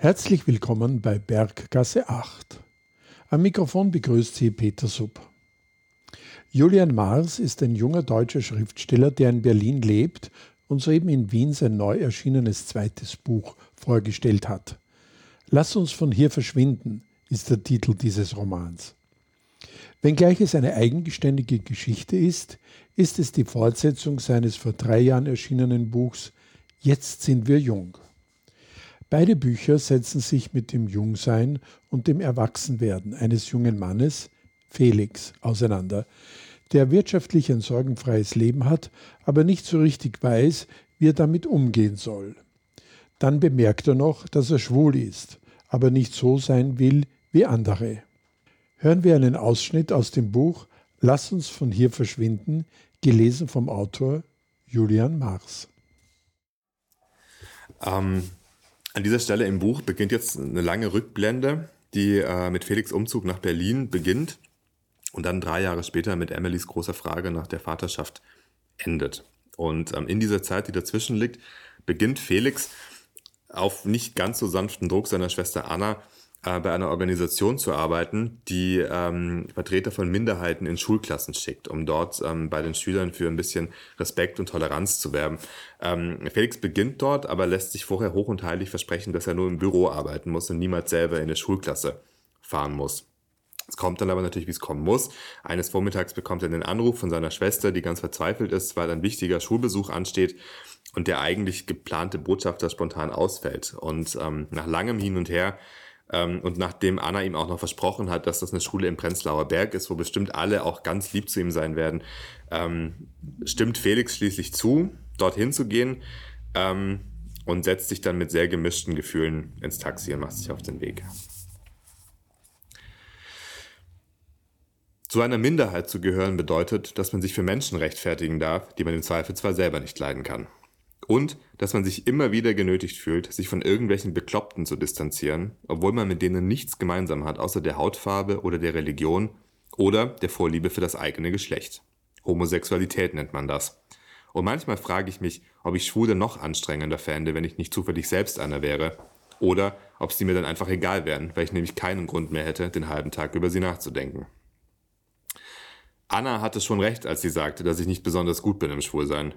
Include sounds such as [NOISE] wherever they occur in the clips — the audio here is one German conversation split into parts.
Herzlich willkommen bei Berggasse 8. Am Mikrofon begrüßt Sie Peter Sub. Julian Mars ist ein junger deutscher Schriftsteller, der in Berlin lebt und soeben in Wien sein neu erschienenes zweites Buch vorgestellt hat. Lass uns von hier verschwinden ist der Titel dieses Romans. Wenngleich es eine eigenständige Geschichte ist, ist es die Fortsetzung seines vor drei Jahren erschienenen Buchs Jetzt sind wir jung. Beide Bücher setzen sich mit dem Jungsein und dem Erwachsenwerden eines jungen Mannes, Felix, auseinander, der wirtschaftlich ein sorgenfreies Leben hat, aber nicht so richtig weiß, wie er damit umgehen soll. Dann bemerkt er noch, dass er schwul ist, aber nicht so sein will wie andere. Hören wir einen Ausschnitt aus dem Buch Lass uns von hier verschwinden, gelesen vom Autor Julian Mars. Ähm, an dieser Stelle im Buch beginnt jetzt eine lange Rückblende, die äh, mit Felix Umzug nach Berlin beginnt und dann drei Jahre später mit Emilys großer Frage nach der Vaterschaft endet. Und ähm, in dieser Zeit, die dazwischen liegt, beginnt Felix auf nicht ganz so sanften Druck seiner Schwester Anna äh, bei einer Organisation zu arbeiten, die ähm, Vertreter von Minderheiten in Schulklassen schickt, um dort ähm, bei den Schülern für ein bisschen Respekt und Toleranz zu werben. Ähm, Felix beginnt dort, aber lässt sich vorher hoch und heilig versprechen, dass er nur im Büro arbeiten muss und niemals selber in eine Schulklasse fahren muss. Es kommt dann aber natürlich, wie es kommen muss. Eines Vormittags bekommt er einen Anruf von seiner Schwester, die ganz verzweifelt ist, weil ein wichtiger Schulbesuch ansteht und der eigentlich geplante Botschafter spontan ausfällt. Und ähm, nach langem Hin und Her und nachdem Anna ihm auch noch versprochen hat, dass das eine Schule im Prenzlauer Berg ist, wo bestimmt alle auch ganz lieb zu ihm sein werden, ähm, stimmt Felix schließlich zu, dorthin zu gehen ähm, und setzt sich dann mit sehr gemischten Gefühlen ins Taxi und macht sich auf den Weg. Zu einer Minderheit zu gehören bedeutet, dass man sich für Menschen rechtfertigen darf, die man im Zweifel zwar selber nicht leiden kann. Und dass man sich immer wieder genötigt fühlt, sich von irgendwelchen Bekloppten zu distanzieren, obwohl man mit denen nichts gemeinsam hat, außer der Hautfarbe oder der Religion oder der Vorliebe für das eigene Geschlecht. Homosexualität nennt man das. Und manchmal frage ich mich, ob ich Schwule noch anstrengender fände, wenn ich nicht zufällig selbst einer wäre. Oder ob sie mir dann einfach egal wären, weil ich nämlich keinen Grund mehr hätte, den halben Tag über sie nachzudenken. Anna hatte schon recht, als sie sagte, dass ich nicht besonders gut bin im Schwulsein.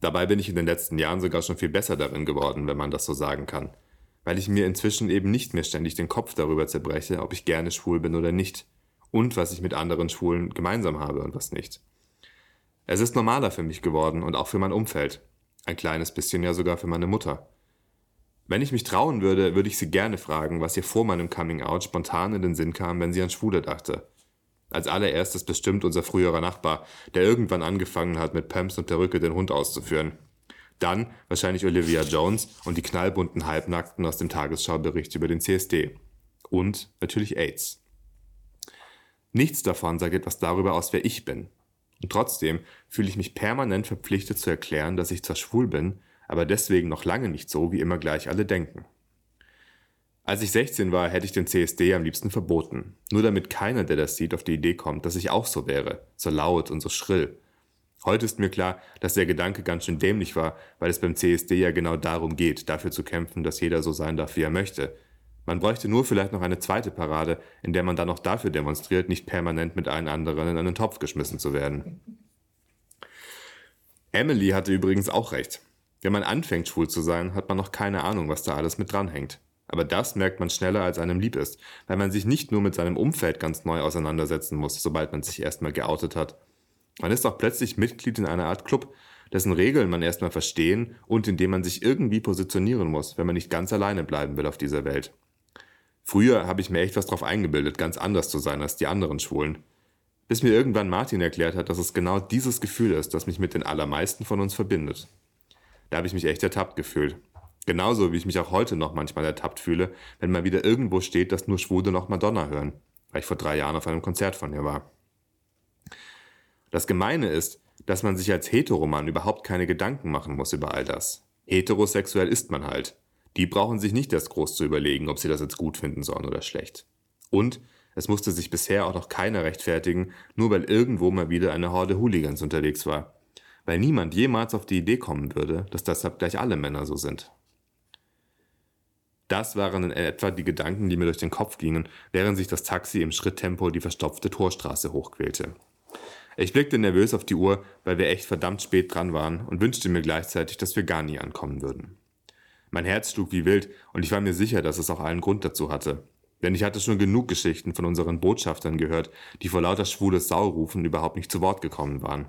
Dabei bin ich in den letzten Jahren sogar schon viel besser darin geworden, wenn man das so sagen kann. Weil ich mir inzwischen eben nicht mehr ständig den Kopf darüber zerbreche, ob ich gerne schwul bin oder nicht. Und was ich mit anderen Schwulen gemeinsam habe und was nicht. Es ist normaler für mich geworden und auch für mein Umfeld. Ein kleines bisschen ja sogar für meine Mutter. Wenn ich mich trauen würde, würde ich sie gerne fragen, was ihr vor meinem Coming Out spontan in den Sinn kam, wenn sie an Schwule dachte. Als allererstes bestimmt unser früherer Nachbar, der irgendwann angefangen hat, mit Pumps und Perücke den Hund auszuführen. Dann wahrscheinlich Olivia Jones und die knallbunten Halbnackten aus dem Tagesschaubericht über den CSD. Und natürlich AIDS. Nichts davon sagt etwas darüber aus, wer ich bin. Und trotzdem fühle ich mich permanent verpflichtet zu erklären, dass ich zwar schwul bin, aber deswegen noch lange nicht so, wie immer gleich alle denken. Als ich 16 war, hätte ich den CSD am liebsten verboten. Nur damit keiner, der das sieht, auf die Idee kommt, dass ich auch so wäre. So laut und so schrill. Heute ist mir klar, dass der Gedanke ganz schön dämlich war, weil es beim CSD ja genau darum geht, dafür zu kämpfen, dass jeder so sein darf, wie er möchte. Man bräuchte nur vielleicht noch eine zweite Parade, in der man dann auch dafür demonstriert, nicht permanent mit allen anderen in einen Topf geschmissen zu werden. Emily hatte übrigens auch recht. Wenn man anfängt, schwul zu sein, hat man noch keine Ahnung, was da alles mit dranhängt. Aber das merkt man schneller, als einem lieb ist, weil man sich nicht nur mit seinem Umfeld ganz neu auseinandersetzen muss, sobald man sich erstmal geoutet hat. Man ist auch plötzlich Mitglied in einer Art Club, dessen Regeln man erstmal verstehen und in dem man sich irgendwie positionieren muss, wenn man nicht ganz alleine bleiben will auf dieser Welt. Früher habe ich mir echt was drauf eingebildet, ganz anders zu sein als die anderen Schwulen. Bis mir irgendwann Martin erklärt hat, dass es genau dieses Gefühl ist, das mich mit den allermeisten von uns verbindet. Da habe ich mich echt ertappt gefühlt. Genauso wie ich mich auch heute noch manchmal ertappt fühle, wenn mal wieder irgendwo steht, dass nur Schwule noch Madonna hören, weil ich vor drei Jahren auf einem Konzert von ihr war. Das Gemeine ist, dass man sich als Heteroman überhaupt keine Gedanken machen muss über all das. Heterosexuell ist man halt. Die brauchen sich nicht erst groß zu überlegen, ob sie das jetzt gut finden sollen oder schlecht. Und es musste sich bisher auch noch keiner rechtfertigen, nur weil irgendwo mal wieder eine Horde Hooligans unterwegs war. Weil niemand jemals auf die Idee kommen würde, dass deshalb gleich alle Männer so sind. Das waren in etwa die Gedanken, die mir durch den Kopf gingen, während sich das Taxi im Schritttempo die verstopfte Torstraße hochquälte. Ich blickte nervös auf die Uhr, weil wir echt verdammt spät dran waren und wünschte mir gleichzeitig, dass wir gar nie ankommen würden. Mein Herz schlug wie wild und ich war mir sicher, dass es auch allen Grund dazu hatte. Denn ich hatte schon genug Geschichten von unseren Botschaftern gehört, die vor lauter schwules Saurufen überhaupt nicht zu Wort gekommen waren.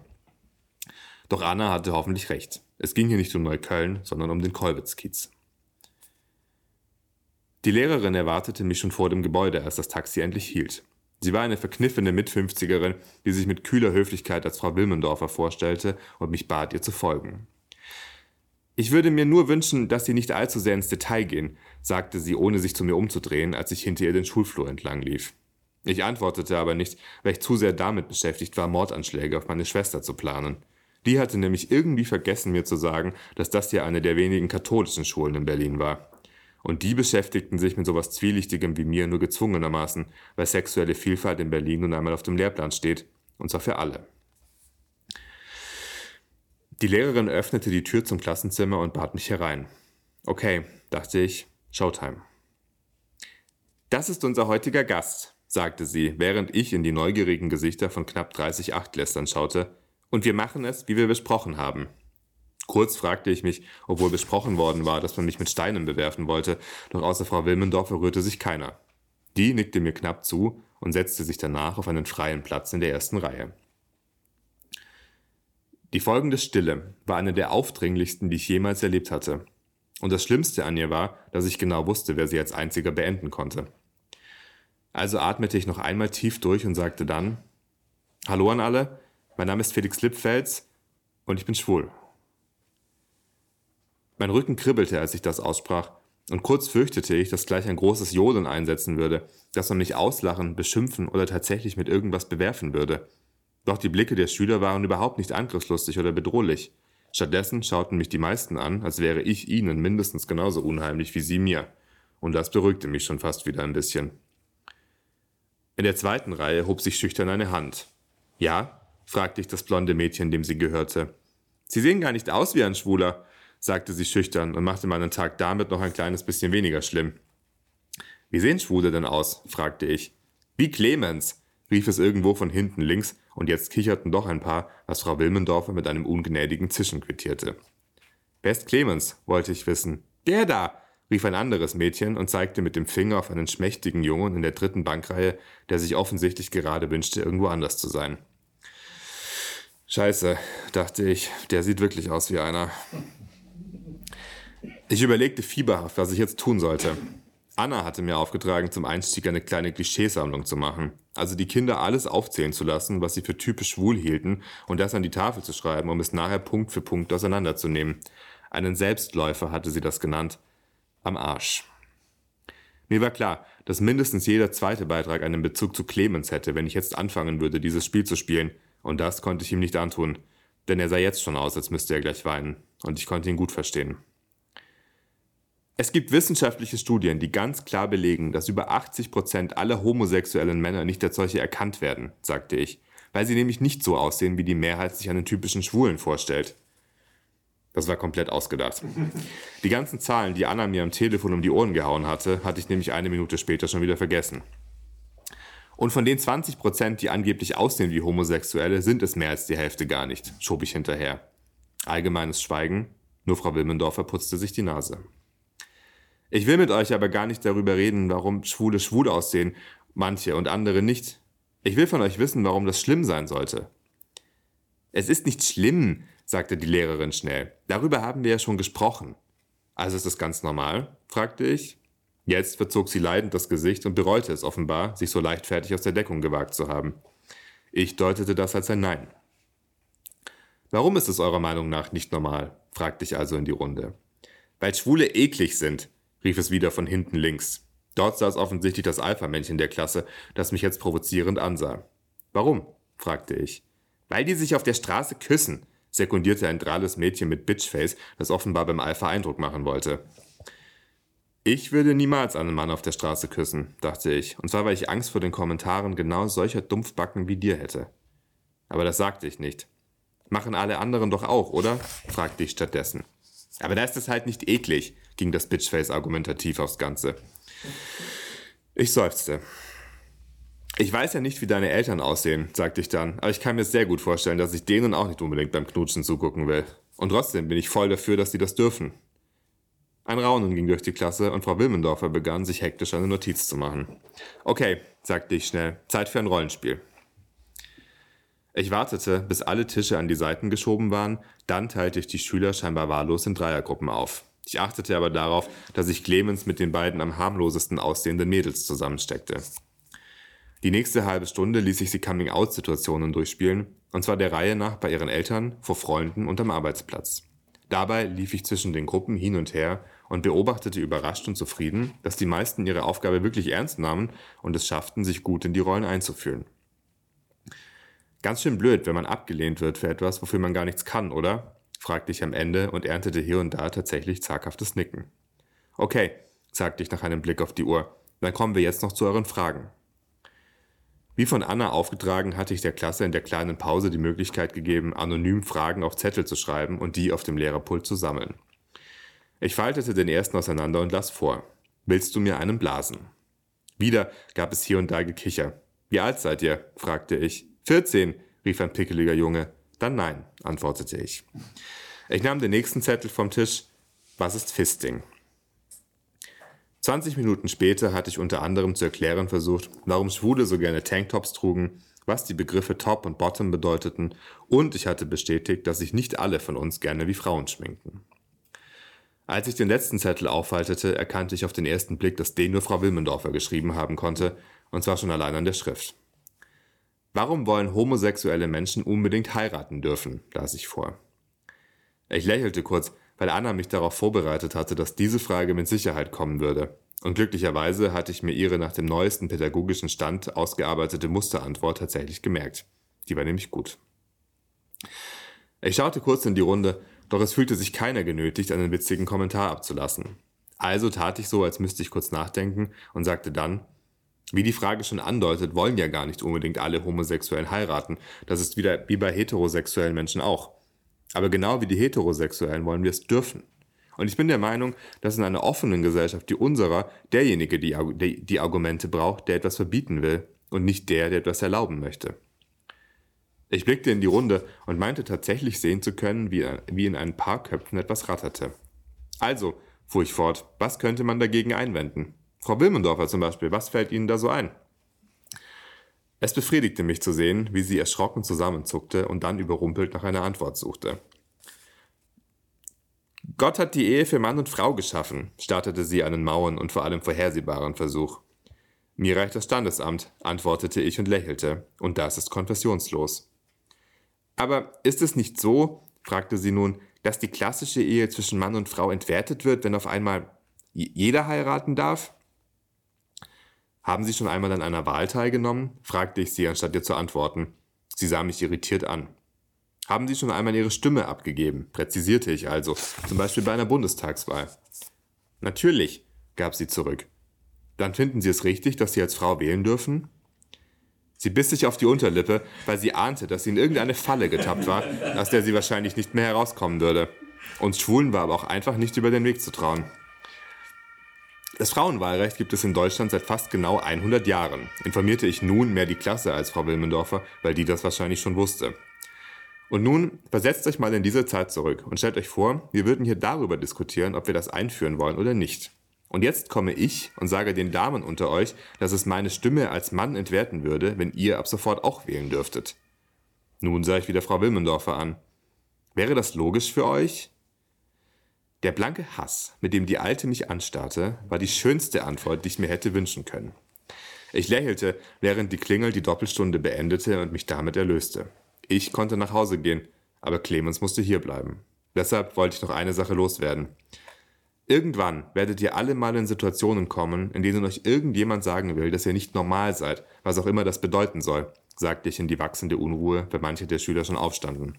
Doch Anna hatte hoffentlich recht. Es ging hier nicht um Neukölln, sondern um den Kolwitzkiez. Die Lehrerin erwartete mich schon vor dem Gebäude, als das Taxi endlich hielt. Sie war eine verkniffene Mitfünfzigerin, die sich mit kühler Höflichkeit als Frau Wilmendorfer vorstellte und mich bat, ihr zu folgen. Ich würde mir nur wünschen, dass Sie nicht allzu sehr ins Detail gehen, sagte sie, ohne sich zu mir umzudrehen, als ich hinter ihr den Schulflur entlang lief. Ich antwortete aber nicht, weil ich zu sehr damit beschäftigt war, Mordanschläge auf meine Schwester zu planen. Die hatte nämlich irgendwie vergessen, mir zu sagen, dass das ja eine der wenigen katholischen Schulen in Berlin war. Und die beschäftigten sich mit sowas Zwielichtigem wie mir nur gezwungenermaßen, weil sexuelle Vielfalt in Berlin nun einmal auf dem Lehrplan steht, und zwar für alle. Die Lehrerin öffnete die Tür zum Klassenzimmer und bat mich herein. Okay, dachte ich, Showtime. Das ist unser heutiger Gast, sagte sie, während ich in die neugierigen Gesichter von knapp 30 Achtklässlern schaute. Und wir machen es, wie wir besprochen haben. Kurz fragte ich mich, obwohl besprochen worden war, dass man mich mit Steinen bewerfen wollte, doch außer Frau Wilmendorfer rührte sich keiner. Die nickte mir knapp zu und setzte sich danach auf einen freien Platz in der ersten Reihe. Die folgende Stille war eine der aufdringlichsten, die ich jemals erlebt hatte. Und das Schlimmste an ihr war, dass ich genau wusste, wer sie als einziger beenden konnte. Also atmete ich noch einmal tief durch und sagte dann, Hallo an alle, mein Name ist Felix Lippfels und ich bin schwul. Mein Rücken kribbelte, als ich das aussprach, und kurz fürchtete ich, dass gleich ein großes Jodeln einsetzen würde, dass man mich auslachen, beschimpfen oder tatsächlich mit irgendwas bewerfen würde. Doch die Blicke der Schüler waren überhaupt nicht angriffslustig oder bedrohlich. Stattdessen schauten mich die meisten an, als wäre ich ihnen mindestens genauso unheimlich wie sie mir. Und das beruhigte mich schon fast wieder ein bisschen. In der zweiten Reihe hob sich schüchtern eine Hand. Ja? fragte ich das blonde Mädchen, dem sie gehörte. Sie sehen gar nicht aus wie ein Schwuler, sagte sie schüchtern und machte meinen Tag damit noch ein kleines bisschen weniger schlimm. Wie sehen Schwule denn aus? fragte ich. Wie Clemens, rief es irgendwo von hinten links und jetzt kicherten doch ein paar, was Frau Wilmendorfer mit einem ungnädigen Zischen quittierte. Best Clemens, wollte ich wissen. Der da! rief ein anderes Mädchen und zeigte mit dem Finger auf einen schmächtigen Jungen in der dritten Bankreihe, der sich offensichtlich gerade wünschte, irgendwo anders zu sein. Scheiße, dachte ich, der sieht wirklich aus wie einer. Ich überlegte fieberhaft, was ich jetzt tun sollte. Anna hatte mir aufgetragen, zum Einstieg eine kleine Klischeesammlung zu machen. Also die Kinder alles aufzählen zu lassen, was sie für typisch schwul hielten und das an die Tafel zu schreiben, um es nachher Punkt für Punkt auseinanderzunehmen. Einen Selbstläufer hatte sie das genannt. Am Arsch. Mir war klar, dass mindestens jeder zweite Beitrag einen Bezug zu Clemens hätte, wenn ich jetzt anfangen würde, dieses Spiel zu spielen. Und das konnte ich ihm nicht antun. Denn er sah jetzt schon aus, als müsste er gleich weinen. Und ich konnte ihn gut verstehen. Es gibt wissenschaftliche Studien, die ganz klar belegen, dass über 80 Prozent aller homosexuellen Männer nicht als solche erkannt werden, sagte ich, weil sie nämlich nicht so aussehen, wie die Mehrheit sich einen typischen Schwulen vorstellt. Das war komplett ausgedacht. [LAUGHS] Die ganzen Zahlen, die Anna mir am Telefon um die Ohren gehauen hatte, hatte ich nämlich eine Minute später schon wieder vergessen. Und von den 20 Prozent, die angeblich aussehen wie Homosexuelle, sind es mehr als die Hälfte gar nicht, schob ich hinterher. Allgemeines Schweigen, nur Frau Wilmendorfer putzte sich die Nase. Ich will mit euch aber gar nicht darüber reden, warum Schwule schwul aussehen, manche und andere nicht. Ich will von euch wissen, warum das schlimm sein sollte. Es ist nicht schlimm, sagte die Lehrerin schnell. Darüber haben wir ja schon gesprochen. Also ist das ganz normal? fragte ich. Jetzt verzog sie leidend das Gesicht und bereute es offenbar, sich so leichtfertig aus der Deckung gewagt zu haben. Ich deutete das als ein Nein. Warum ist es eurer Meinung nach nicht normal? fragte ich also in die Runde. Weil Schwule eklig sind, rief es wieder von hinten links. Dort saß offensichtlich das Alpha-Männchen der Klasse, das mich jetzt provozierend ansah. Warum? fragte ich. Weil die sich auf der Straße küssen, sekundierte ein drahles Mädchen mit Bitchface, das offenbar beim Alpha Eindruck machen wollte. Ich würde niemals einen Mann auf der Straße küssen, dachte ich, und zwar weil ich Angst vor den Kommentaren genau solcher Dumpfbacken wie dir hätte. Aber das sagte ich nicht. Machen alle anderen doch auch, oder? fragte ich stattdessen. Aber da ist es halt nicht eklig, ging das Bitchface argumentativ aufs Ganze. Ich seufzte. Ich weiß ja nicht, wie deine Eltern aussehen, sagte ich dann, aber ich kann mir sehr gut vorstellen, dass ich denen auch nicht unbedingt beim Knutschen zugucken will. Und trotzdem bin ich voll dafür, dass sie das dürfen. Ein Raunen ging durch die Klasse und Frau Wilmendorfer begann, sich hektisch eine Notiz zu machen. Okay, sagte ich schnell, Zeit für ein Rollenspiel. Ich wartete, bis alle Tische an die Seiten geschoben waren, dann teilte ich die Schüler scheinbar wahllos in Dreiergruppen auf. Ich achtete aber darauf, dass ich Clemens mit den beiden am harmlosesten aussehenden Mädels zusammensteckte. Die nächste halbe Stunde ließ ich sie Coming-out-Situationen durchspielen, und zwar der Reihe nach bei ihren Eltern, vor Freunden und am Arbeitsplatz. Dabei lief ich zwischen den Gruppen hin und her und beobachtete überrascht und zufrieden, dass die meisten ihre Aufgabe wirklich ernst nahmen und es schafften, sich gut in die Rollen einzufühlen. Ganz schön blöd, wenn man abgelehnt wird für etwas, wofür man gar nichts kann, oder? Fragte ich am Ende und erntete hier und da tatsächlich zaghaftes Nicken. Okay, sagte ich nach einem Blick auf die Uhr, dann kommen wir jetzt noch zu euren Fragen. Wie von Anna aufgetragen, hatte ich der Klasse in der kleinen Pause die Möglichkeit gegeben, anonym Fragen auf Zettel zu schreiben und die auf dem Lehrerpult zu sammeln. Ich faltete den ersten auseinander und las vor. Willst du mir einen blasen? Wieder gab es hier und da Gekicher. Wie alt seid ihr? fragte ich. 14, rief ein pickeliger Junge. Dann nein, antwortete ich. Ich nahm den nächsten Zettel vom Tisch. Was ist Fisting? 20 Minuten später hatte ich unter anderem zu erklären versucht, warum Schwule so gerne Tanktops trugen, was die Begriffe Top und Bottom bedeuteten und ich hatte bestätigt, dass sich nicht alle von uns gerne wie Frauen schminken. Als ich den letzten Zettel aufhaltete, erkannte ich auf den ersten Blick, dass den nur Frau Wilmendorfer geschrieben haben konnte, und zwar schon allein an der Schrift. Warum wollen homosexuelle Menschen unbedingt heiraten dürfen, las ich vor. Ich lächelte kurz, weil Anna mich darauf vorbereitet hatte, dass diese Frage mit Sicherheit kommen würde. Und glücklicherweise hatte ich mir ihre nach dem neuesten pädagogischen Stand ausgearbeitete Musterantwort tatsächlich gemerkt. Die war nämlich gut. Ich schaute kurz in die Runde, doch es fühlte sich keiner genötigt, einen witzigen Kommentar abzulassen. Also tat ich so, als müsste ich kurz nachdenken und sagte dann, wie die Frage schon andeutet, wollen ja gar nicht unbedingt alle Homosexuellen heiraten. Das ist wieder wie bei heterosexuellen Menschen auch. Aber genau wie die Heterosexuellen wollen wir es dürfen. Und ich bin der Meinung, dass in einer offenen Gesellschaft wie unserer derjenige die, die, die Argumente braucht, der etwas verbieten will und nicht der, der etwas erlauben möchte. Ich blickte in die Runde und meinte tatsächlich sehen zu können, wie, wie in ein paar Köpfen etwas ratterte. Also, fuhr ich fort, was könnte man dagegen einwenden? Frau Wilmendorfer zum Beispiel, was fällt Ihnen da so ein? Es befriedigte mich zu sehen, wie sie erschrocken zusammenzuckte und dann überrumpelt nach einer Antwort suchte. Gott hat die Ehe für Mann und Frau geschaffen, startete sie einen mauen und vor allem vorhersehbaren Versuch. Mir reicht das Standesamt, antwortete ich und lächelte, und das ist konfessionslos. Aber ist es nicht so, fragte sie nun, dass die klassische Ehe zwischen Mann und Frau entwertet wird, wenn auf einmal jeder heiraten darf? Haben Sie schon einmal an einer Wahl teilgenommen? fragte ich sie, anstatt ihr zu antworten. Sie sah mich irritiert an. Haben Sie schon einmal Ihre Stimme abgegeben? präzisierte ich also, zum Beispiel bei einer Bundestagswahl. Natürlich, gab sie zurück. Dann finden Sie es richtig, dass Sie als Frau wählen dürfen? Sie biss sich auf die Unterlippe, weil sie ahnte, dass sie in irgendeine Falle getappt war, aus der sie wahrscheinlich nicht mehr herauskommen würde. Uns Schwulen war aber auch einfach nicht über den Weg zu trauen. Das Frauenwahlrecht gibt es in Deutschland seit fast genau 100 Jahren, informierte ich nun mehr die Klasse als Frau Wilmendorfer, weil die das wahrscheinlich schon wusste. Und nun versetzt euch mal in diese Zeit zurück und stellt euch vor, wir würden hier darüber diskutieren, ob wir das einführen wollen oder nicht. Und jetzt komme ich und sage den Damen unter euch, dass es meine Stimme als Mann entwerten würde, wenn ihr ab sofort auch wählen dürftet. Nun sah ich wieder Frau Wilmendorfer an. Wäre das logisch für euch? Der blanke Hass, mit dem die Alte mich anstarrte, war die schönste Antwort, die ich mir hätte wünschen können. Ich lächelte, während die Klingel die Doppelstunde beendete und mich damit erlöste. Ich konnte nach Hause gehen, aber Clemens musste hierbleiben. Deshalb wollte ich noch eine Sache loswerden. Irgendwann werdet ihr alle mal in Situationen kommen, in denen euch irgendjemand sagen will, dass ihr nicht normal seid, was auch immer das bedeuten soll, sagte ich in die wachsende Unruhe, weil manche der Schüler schon aufstanden.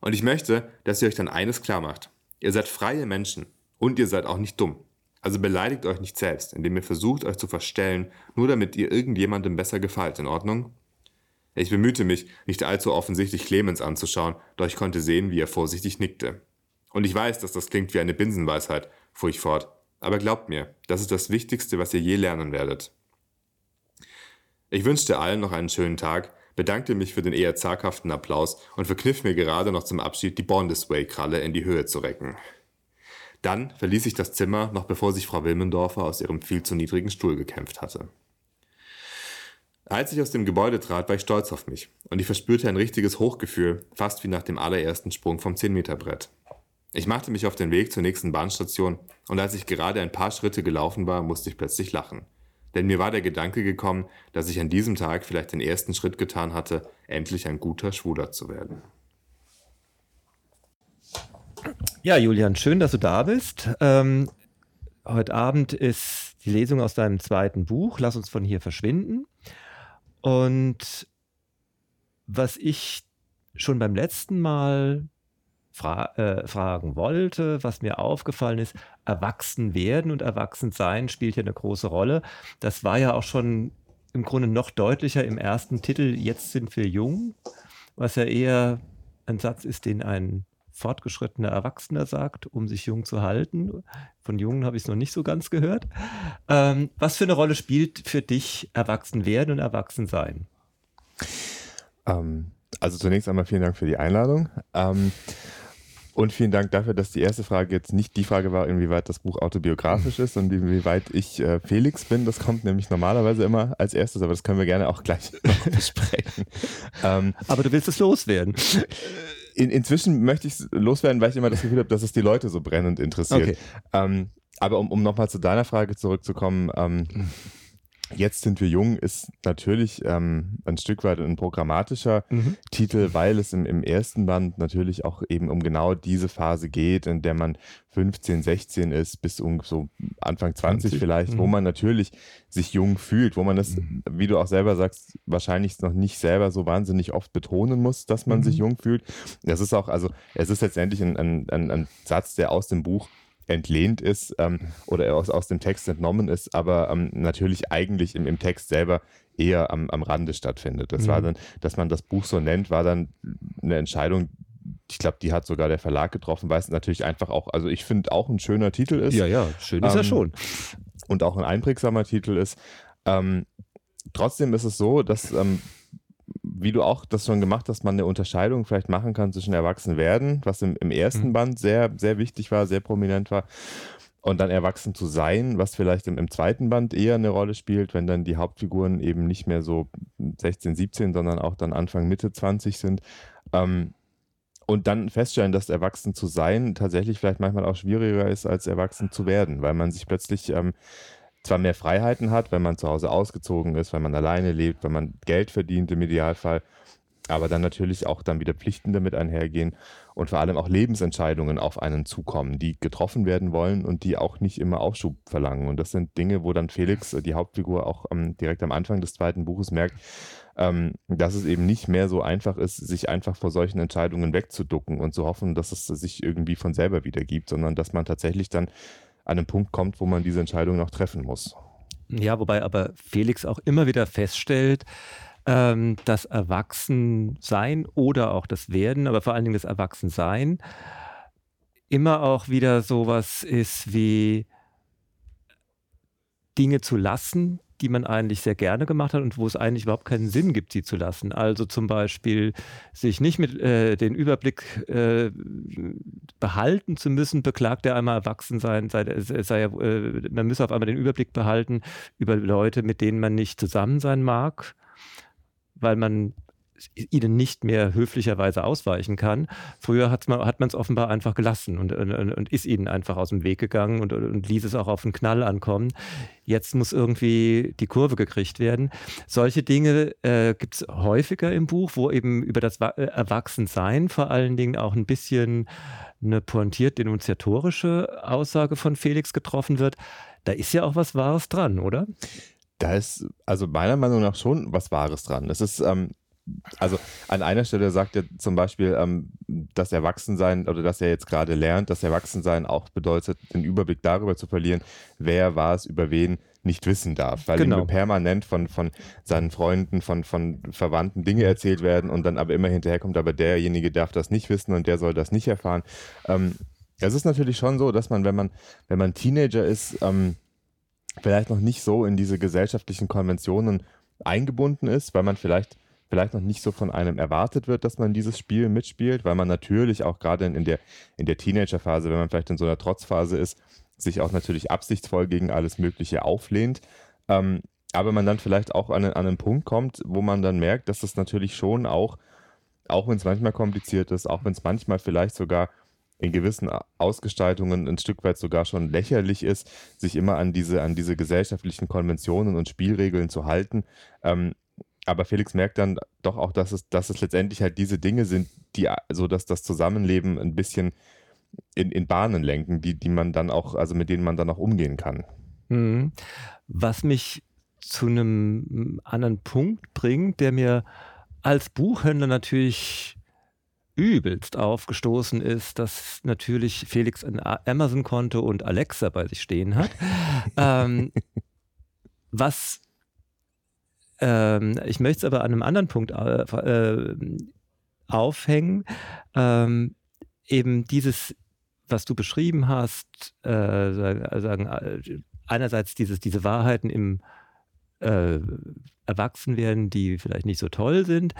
Und ich möchte, dass ihr euch dann eines klar macht. Ihr seid freie Menschen und ihr seid auch nicht dumm. Also beleidigt euch nicht selbst, indem ihr versucht, euch zu verstellen, nur damit ihr irgendjemandem besser gefällt, in Ordnung? Ich bemühte mich, nicht allzu offensichtlich Clemens anzuschauen, doch ich konnte sehen, wie er vorsichtig nickte. Und ich weiß, dass das klingt wie eine Binsenweisheit, fuhr ich fort. Aber glaubt mir, das ist das Wichtigste, was ihr je lernen werdet. Ich wünschte allen noch einen schönen Tag, bedankte mich für den eher zaghaften Applaus und verkniff mir gerade noch zum Abschied die Bondesway-Kralle in die Höhe zu recken. Dann verließ ich das Zimmer, noch bevor sich Frau Wilmendorfer aus ihrem viel zu niedrigen Stuhl gekämpft hatte. Als ich aus dem Gebäude trat, war ich stolz auf mich und ich verspürte ein richtiges Hochgefühl, fast wie nach dem allerersten Sprung vom 10-Meter-Brett. Ich machte mich auf den Weg zur nächsten Bahnstation und als ich gerade ein paar Schritte gelaufen war, musste ich plötzlich lachen. Denn mir war der Gedanke gekommen, dass ich an diesem Tag vielleicht den ersten Schritt getan hatte, endlich ein guter Schwuler zu werden. Ja, Julian, schön, dass du da bist. Ähm, heute Abend ist die Lesung aus deinem zweiten Buch. Lass uns von hier verschwinden. Und was ich schon beim letzten Mal fra äh, fragen wollte, was mir aufgefallen ist, erwachsen werden und erwachsen sein spielt ja eine große Rolle. Das war ja auch schon im Grunde noch deutlicher im ersten Titel, Jetzt sind wir jung, was ja eher ein Satz ist, den ein fortgeschrittener Erwachsener sagt, um sich jung zu halten. Von Jungen habe ich es noch nicht so ganz gehört. Ähm, was für eine Rolle spielt für dich Erwachsen werden und Erwachsen sein? Ähm, also zunächst einmal vielen Dank für die Einladung. Ähm, und vielen Dank dafür, dass die erste Frage jetzt nicht die Frage war, inwieweit das Buch autobiografisch ist und inwieweit ich äh, Felix bin. Das kommt nämlich normalerweise immer als erstes, aber das können wir gerne auch gleich noch [LAUGHS] besprechen. Ähm, aber du willst es loswerden in, inzwischen möchte ich es loswerden, weil ich immer das Gefühl habe, dass es die Leute so brennend interessiert. Okay. Ähm, aber um, um nochmal zu deiner Frage zurückzukommen, ähm, Jetzt sind wir jung ist natürlich ähm, ein Stück weit ein programmatischer mhm. Titel, weil es im, im, ersten Band natürlich auch eben um genau diese Phase geht, in der man 15, 16 ist, bis um so Anfang 20, 20. vielleicht, mhm. wo man natürlich sich jung fühlt, wo man das, mhm. wie du auch selber sagst, wahrscheinlich noch nicht selber so wahnsinnig oft betonen muss, dass man sich mhm. jung fühlt. Das ist auch, also es ist letztendlich ein, ein, ein, ein Satz, der aus dem Buch entlehnt ist ähm, oder aus, aus dem Text entnommen ist, aber ähm, natürlich eigentlich im, im Text selber eher am, am Rande stattfindet. Das mhm. war dann, dass man das Buch so nennt, war dann eine Entscheidung, ich glaube, die hat sogar der Verlag getroffen, weil es natürlich einfach auch, also ich finde auch ein schöner Titel ist. Ja, ja, schön ist ähm, er schon. Und auch ein einprägsamer Titel ist. Ähm, trotzdem ist es so, dass ähm, wie du auch das schon gemacht hast, man eine Unterscheidung vielleicht machen kann zwischen Erwachsenwerden, was im, im ersten mhm. Band sehr, sehr wichtig war, sehr prominent war, und dann erwachsen zu sein, was vielleicht im, im, zweiten Band eher eine Rolle spielt, wenn dann die Hauptfiguren eben nicht mehr so 16, 17, sondern auch dann Anfang, Mitte 20 sind. Ähm, und dann feststellen, dass erwachsen zu sein tatsächlich vielleicht manchmal auch schwieriger ist, als erwachsen zu werden, weil man sich plötzlich ähm, zwar mehr Freiheiten hat, wenn man zu Hause ausgezogen ist, wenn man alleine lebt, wenn man Geld verdient im Idealfall, aber dann natürlich auch dann wieder Pflichten damit einhergehen und vor allem auch Lebensentscheidungen auf einen zukommen, die getroffen werden wollen und die auch nicht immer Aufschub verlangen. Und das sind Dinge, wo dann Felix, die Hauptfigur, auch ähm, direkt am Anfang des zweiten Buches merkt, ähm, dass es eben nicht mehr so einfach ist, sich einfach vor solchen Entscheidungen wegzuducken und zu hoffen, dass es sich irgendwie von selber wieder gibt, sondern dass man tatsächlich dann an einen Punkt kommt, wo man diese Entscheidung noch treffen muss. Ja, wobei aber Felix auch immer wieder feststellt, ähm, das Erwachsensein oder auch das Werden, aber vor allen Dingen das Erwachsensein, immer auch wieder sowas ist wie Dinge zu lassen, die man eigentlich sehr gerne gemacht hat und wo es eigentlich überhaupt keinen Sinn gibt, sie zu lassen. Also zum Beispiel sich nicht mit äh, den Überblick äh, behalten zu müssen, beklagt er einmal erwachsen sein, sei, sei, äh, man müsse auf einmal den Überblick behalten über Leute, mit denen man nicht zusammen sein mag, weil man ihnen nicht mehr höflicherweise ausweichen kann. Früher hat man es offenbar einfach gelassen und, und, und, ist ihnen einfach aus dem Weg gegangen und, und ließ es auch auf den Knall ankommen. Jetzt muss irgendwie die Kurve gekriegt werden. Solche Dinge äh, gibt es häufiger im Buch, wo eben über das äh, Erwachsensein vor allen Dingen auch ein bisschen eine pointiert denunziatorische Aussage von Felix getroffen wird. Da ist ja auch was Wahres dran, oder? Da ist also meiner Meinung nach schon was Wahres dran. Es ist ähm, also an einer Stelle sagt er zum Beispiel, ähm, dass Erwachsensein oder dass er jetzt gerade lernt, dass Erwachsensein auch bedeutet, den Überblick darüber zu verlieren, wer war es, über wen nicht wissen darf, weil genau. ihm permanent von, von seinen Freunden, von, von Verwandten Dinge erzählt werden und dann aber immer hinterherkommt, aber derjenige darf das nicht wissen und der soll das nicht erfahren. Ähm, Es ist natürlich schon so, dass man, wenn man, wenn man Teenager ist, ähm, vielleicht noch nicht so in diese gesellschaftlichen Konventionen eingebunden ist, weil man vielleicht, vielleicht noch nicht so von einem erwartet wird, dass man dieses Spiel mitspielt, weil man natürlich auch gerade in der, in der Teenagerphase, wenn man vielleicht in so einer Trotzphase ist, sich auch natürlich absichtsvoll gegen alles Mögliche auflehnt. Ähm, aber man dann vielleicht auch an, an einen Punkt kommt, wo man dann merkt, dass das natürlich schon auch, auch wenn es manchmal kompliziert ist, auch wenn es manchmal vielleicht sogar in gewissen Ausgestaltungen ein Stück weit sogar schon lächerlich ist, sich immer an diese, an diese gesellschaftlichen Konventionen und Spielregeln zu halten. Ähm, aber Felix merkt dann doch auch, dass es, dass es letztendlich halt diese Dinge sind, die so dass das Zusammenleben ein bisschen in, in Bahnen lenken, die, die man dann auch, also mit denen man dann auch umgehen kann. Mhm. Was mich zu einem anderen Punkt bringt, der mir als Buchhändler natürlich übelst aufgestoßen ist, dass natürlich Felix ein Amazon-Konto und Alexa bei sich stehen hat. [LAUGHS] ähm, was ähm, ich möchte es aber an einem anderen Punkt äh, äh, aufhängen. Ähm, eben dieses, was du beschrieben hast, äh, sagen, äh, einerseits dieses, diese Wahrheiten im äh, Erwachsenwerden, die vielleicht nicht so toll sind,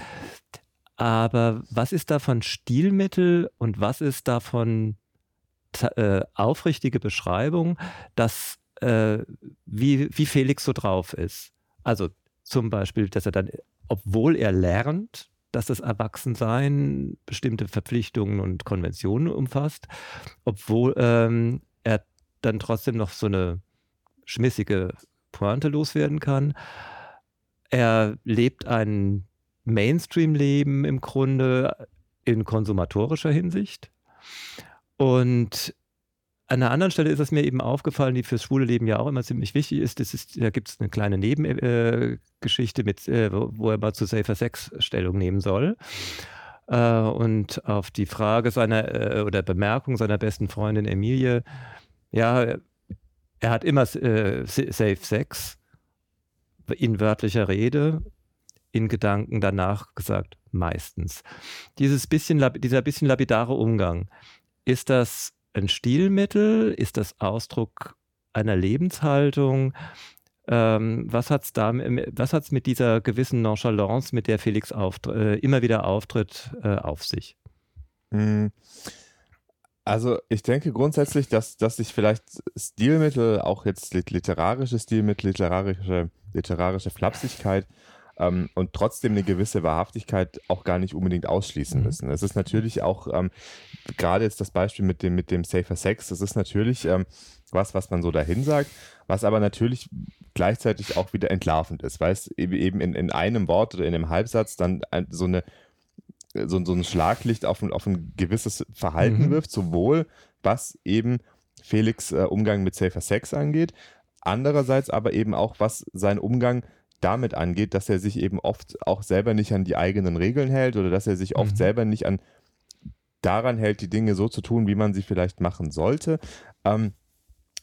aber was ist davon Stilmittel und was ist davon äh, aufrichtige Beschreibung, dass, äh, wie, wie Felix so drauf ist? Also zum Beispiel, dass er dann, obwohl er lernt, dass das Erwachsensein bestimmte Verpflichtungen und Konventionen umfasst, obwohl ähm, er dann trotzdem noch so eine schmissige Pointe loswerden kann. Er lebt ein Mainstream-Leben im Grunde in konsumatorischer Hinsicht. Und an einer anderen Stelle ist es mir eben aufgefallen, die fürs schwule Leben ja auch immer ziemlich wichtig ist. Das ist da gibt es eine kleine Nebengeschichte, mit, äh, wo er mal zu Safer Sex Stellung nehmen soll. Äh, und auf die Frage seiner äh, oder Bemerkung seiner besten Freundin Emilie, ja, er hat immer äh, Safe Sex in wörtlicher Rede in Gedanken danach gesagt, meistens. Dieses bisschen, dieser bisschen lapidare Umgang, ist das ein Stilmittel? Ist das Ausdruck einer Lebenshaltung? Ähm, was hat es mit dieser gewissen Nonchalance, mit der Felix äh, immer wieder auftritt, äh, auf sich? Hm. Also ich denke grundsätzlich, dass, dass sich vielleicht Stilmittel, auch jetzt literarische Stilmittel, literarische, literarische Flapsigkeit, ähm, und trotzdem eine gewisse Wahrhaftigkeit auch gar nicht unbedingt ausschließen mhm. müssen. Es ist natürlich auch, ähm, gerade jetzt das Beispiel mit dem, mit dem Safer Sex, das ist natürlich ähm, was, was man so dahin sagt, was aber natürlich gleichzeitig auch wieder entlarvend ist, weil es eben in, in einem Wort oder in einem Halbsatz dann so eine so, so ein Schlaglicht auf ein, auf ein gewisses Verhalten mhm. wirft, sowohl was eben Felix äh, Umgang mit Safer Sex angeht, andererseits aber eben auch was sein Umgang damit angeht, dass er sich eben oft auch selber nicht an die eigenen Regeln hält oder dass er sich oft mhm. selber nicht an daran hält, die Dinge so zu tun, wie man sie vielleicht machen sollte. Ähm,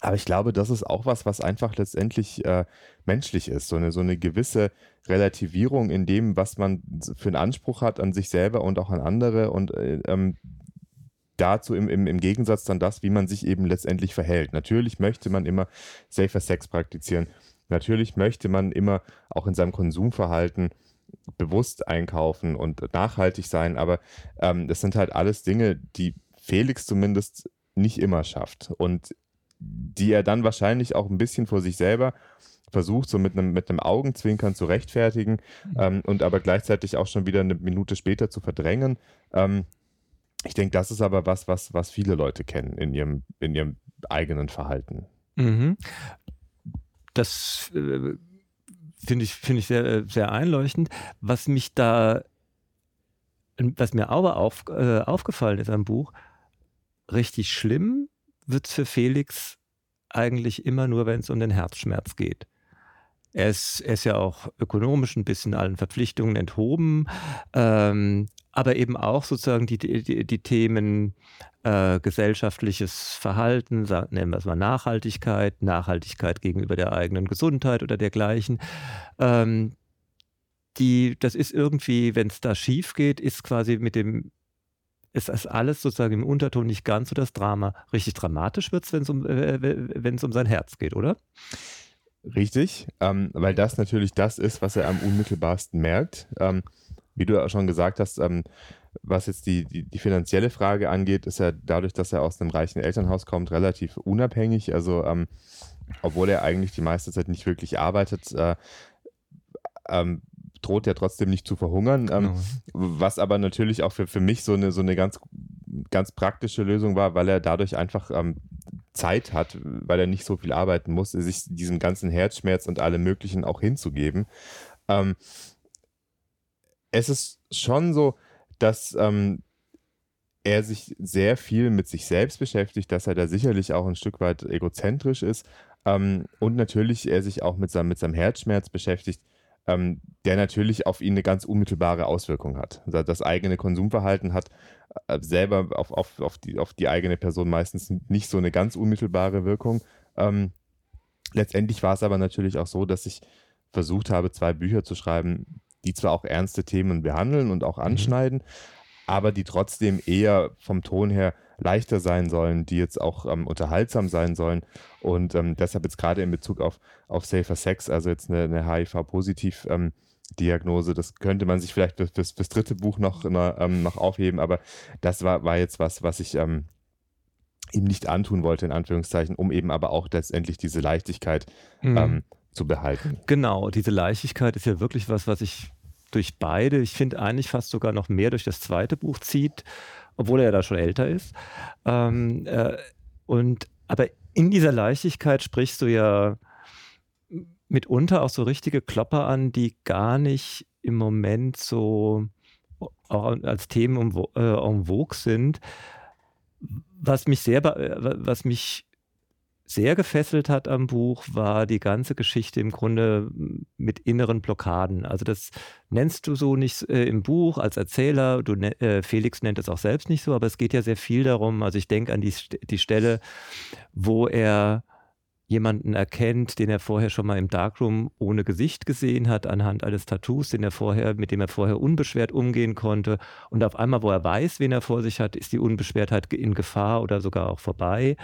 aber ich glaube, das ist auch was, was einfach letztendlich äh, menschlich ist. So eine, so eine gewisse Relativierung in dem, was man für einen Anspruch hat an sich selber und auch an andere und äh, ähm, dazu im, im, im Gegensatz dann das, wie man sich eben letztendlich verhält. Natürlich möchte man immer safer Sex praktizieren. Natürlich möchte man immer auch in seinem Konsumverhalten bewusst einkaufen und nachhaltig sein, aber ähm, das sind halt alles Dinge, die Felix zumindest nicht immer schafft und die er dann wahrscheinlich auch ein bisschen vor sich selber versucht, so mit einem, mit einem Augenzwinkern zu rechtfertigen mhm. ähm, und aber gleichzeitig auch schon wieder eine Minute später zu verdrängen. Ähm, ich denke, das ist aber was, was, was viele Leute kennen in ihrem, in ihrem eigenen Verhalten. Mhm das äh, finde ich, find ich sehr, äh, sehr einleuchtend. Was mich da, was mir aber auf, äh, aufgefallen ist am Buch, richtig schlimm wird es für Felix eigentlich immer nur, wenn es um den Herzschmerz geht. Er ist, er ist ja auch ökonomisch ein bisschen allen Verpflichtungen enthoben, ähm, aber eben auch sozusagen die, die, die Themen äh, gesellschaftliches Verhalten, sagen, nennen wir es mal Nachhaltigkeit, Nachhaltigkeit gegenüber der eigenen Gesundheit oder dergleichen. Ähm, die, das ist irgendwie, wenn es da schief geht, ist quasi mit dem ist das alles sozusagen im Unterton nicht ganz so das Drama. Richtig dramatisch wird es, wenn es um, äh, um sein Herz geht, oder? Richtig, ähm, weil das natürlich das ist, was er am unmittelbarsten merkt. Ähm, wie du auch schon gesagt hast, ähm, was jetzt die, die, die, finanzielle Frage angeht, ist er dadurch, dass er aus einem reichen Elternhaus kommt, relativ unabhängig. Also, ähm, obwohl er eigentlich die meiste Zeit nicht wirklich arbeitet, äh, ähm, droht er trotzdem nicht zu verhungern. Ähm, genau. was aber natürlich auch für, für mich so eine, so eine ganz, ganz praktische Lösung war, weil er dadurch einfach Zeit hat, weil er nicht so viel arbeiten muss, sich diesem ganzen Herzschmerz und allem Möglichen auch hinzugeben. Ähm, es ist schon so, dass ähm, er sich sehr viel mit sich selbst beschäftigt, dass er da sicherlich auch ein Stück weit egozentrisch ist ähm, und natürlich er sich auch mit seinem, mit seinem Herzschmerz beschäftigt, ähm, der natürlich auf ihn eine ganz unmittelbare Auswirkung hat. Also das eigene Konsumverhalten hat selber auf, auf, auf, die, auf die eigene Person meistens nicht so eine ganz unmittelbare Wirkung. Ähm, letztendlich war es aber natürlich auch so, dass ich versucht habe, zwei Bücher zu schreiben, die zwar auch ernste Themen behandeln und auch mhm. anschneiden, mhm. aber die trotzdem eher vom Ton her leichter sein sollen, die jetzt auch ähm, unterhaltsam sein sollen. Und ähm, deshalb jetzt gerade in Bezug auf, auf Safer Sex, also jetzt eine, eine HIV-Positiv- ähm, Diagnose. Das könnte man sich vielleicht fürs, fürs, dritte Buch noch, ähm, noch aufheben, aber das war, war jetzt was, was ich ähm, ihm nicht antun wollte, in Anführungszeichen, um eben aber auch letztendlich diese Leichtigkeit mhm. ähm, zu behalten. Genau, diese Leichtigkeit ist ja wirklich was, was ich durch beide, ich finde eigentlich fast sogar noch mehr durch das zweite Buch zieht, obwohl er ja da schon älter ist. Ähm, äh, und aber in dieser Leichtigkeit sprichst du ja mitunter auch so richtige Klopper an, die gar nicht im Moment so auch als Themen äh, en vogue sind. Was mich sehr, äh, was mich sehr gefesselt hat am Buch, war die ganze Geschichte im Grunde mit inneren Blockaden. Also das nennst du so nicht äh, im Buch als Erzähler, du, ne, äh, Felix nennt es auch selbst nicht so, aber es geht ja sehr viel darum, also ich denke an die, die Stelle, wo er jemanden erkennt, den er vorher schon mal im Darkroom ohne Gesicht gesehen hat, anhand eines Tattoos, den er vorher, mit dem er vorher unbeschwert umgehen konnte. Und auf einmal, wo er weiß, wen er vor sich hat, ist die Unbeschwertheit in Gefahr oder sogar auch vorbei.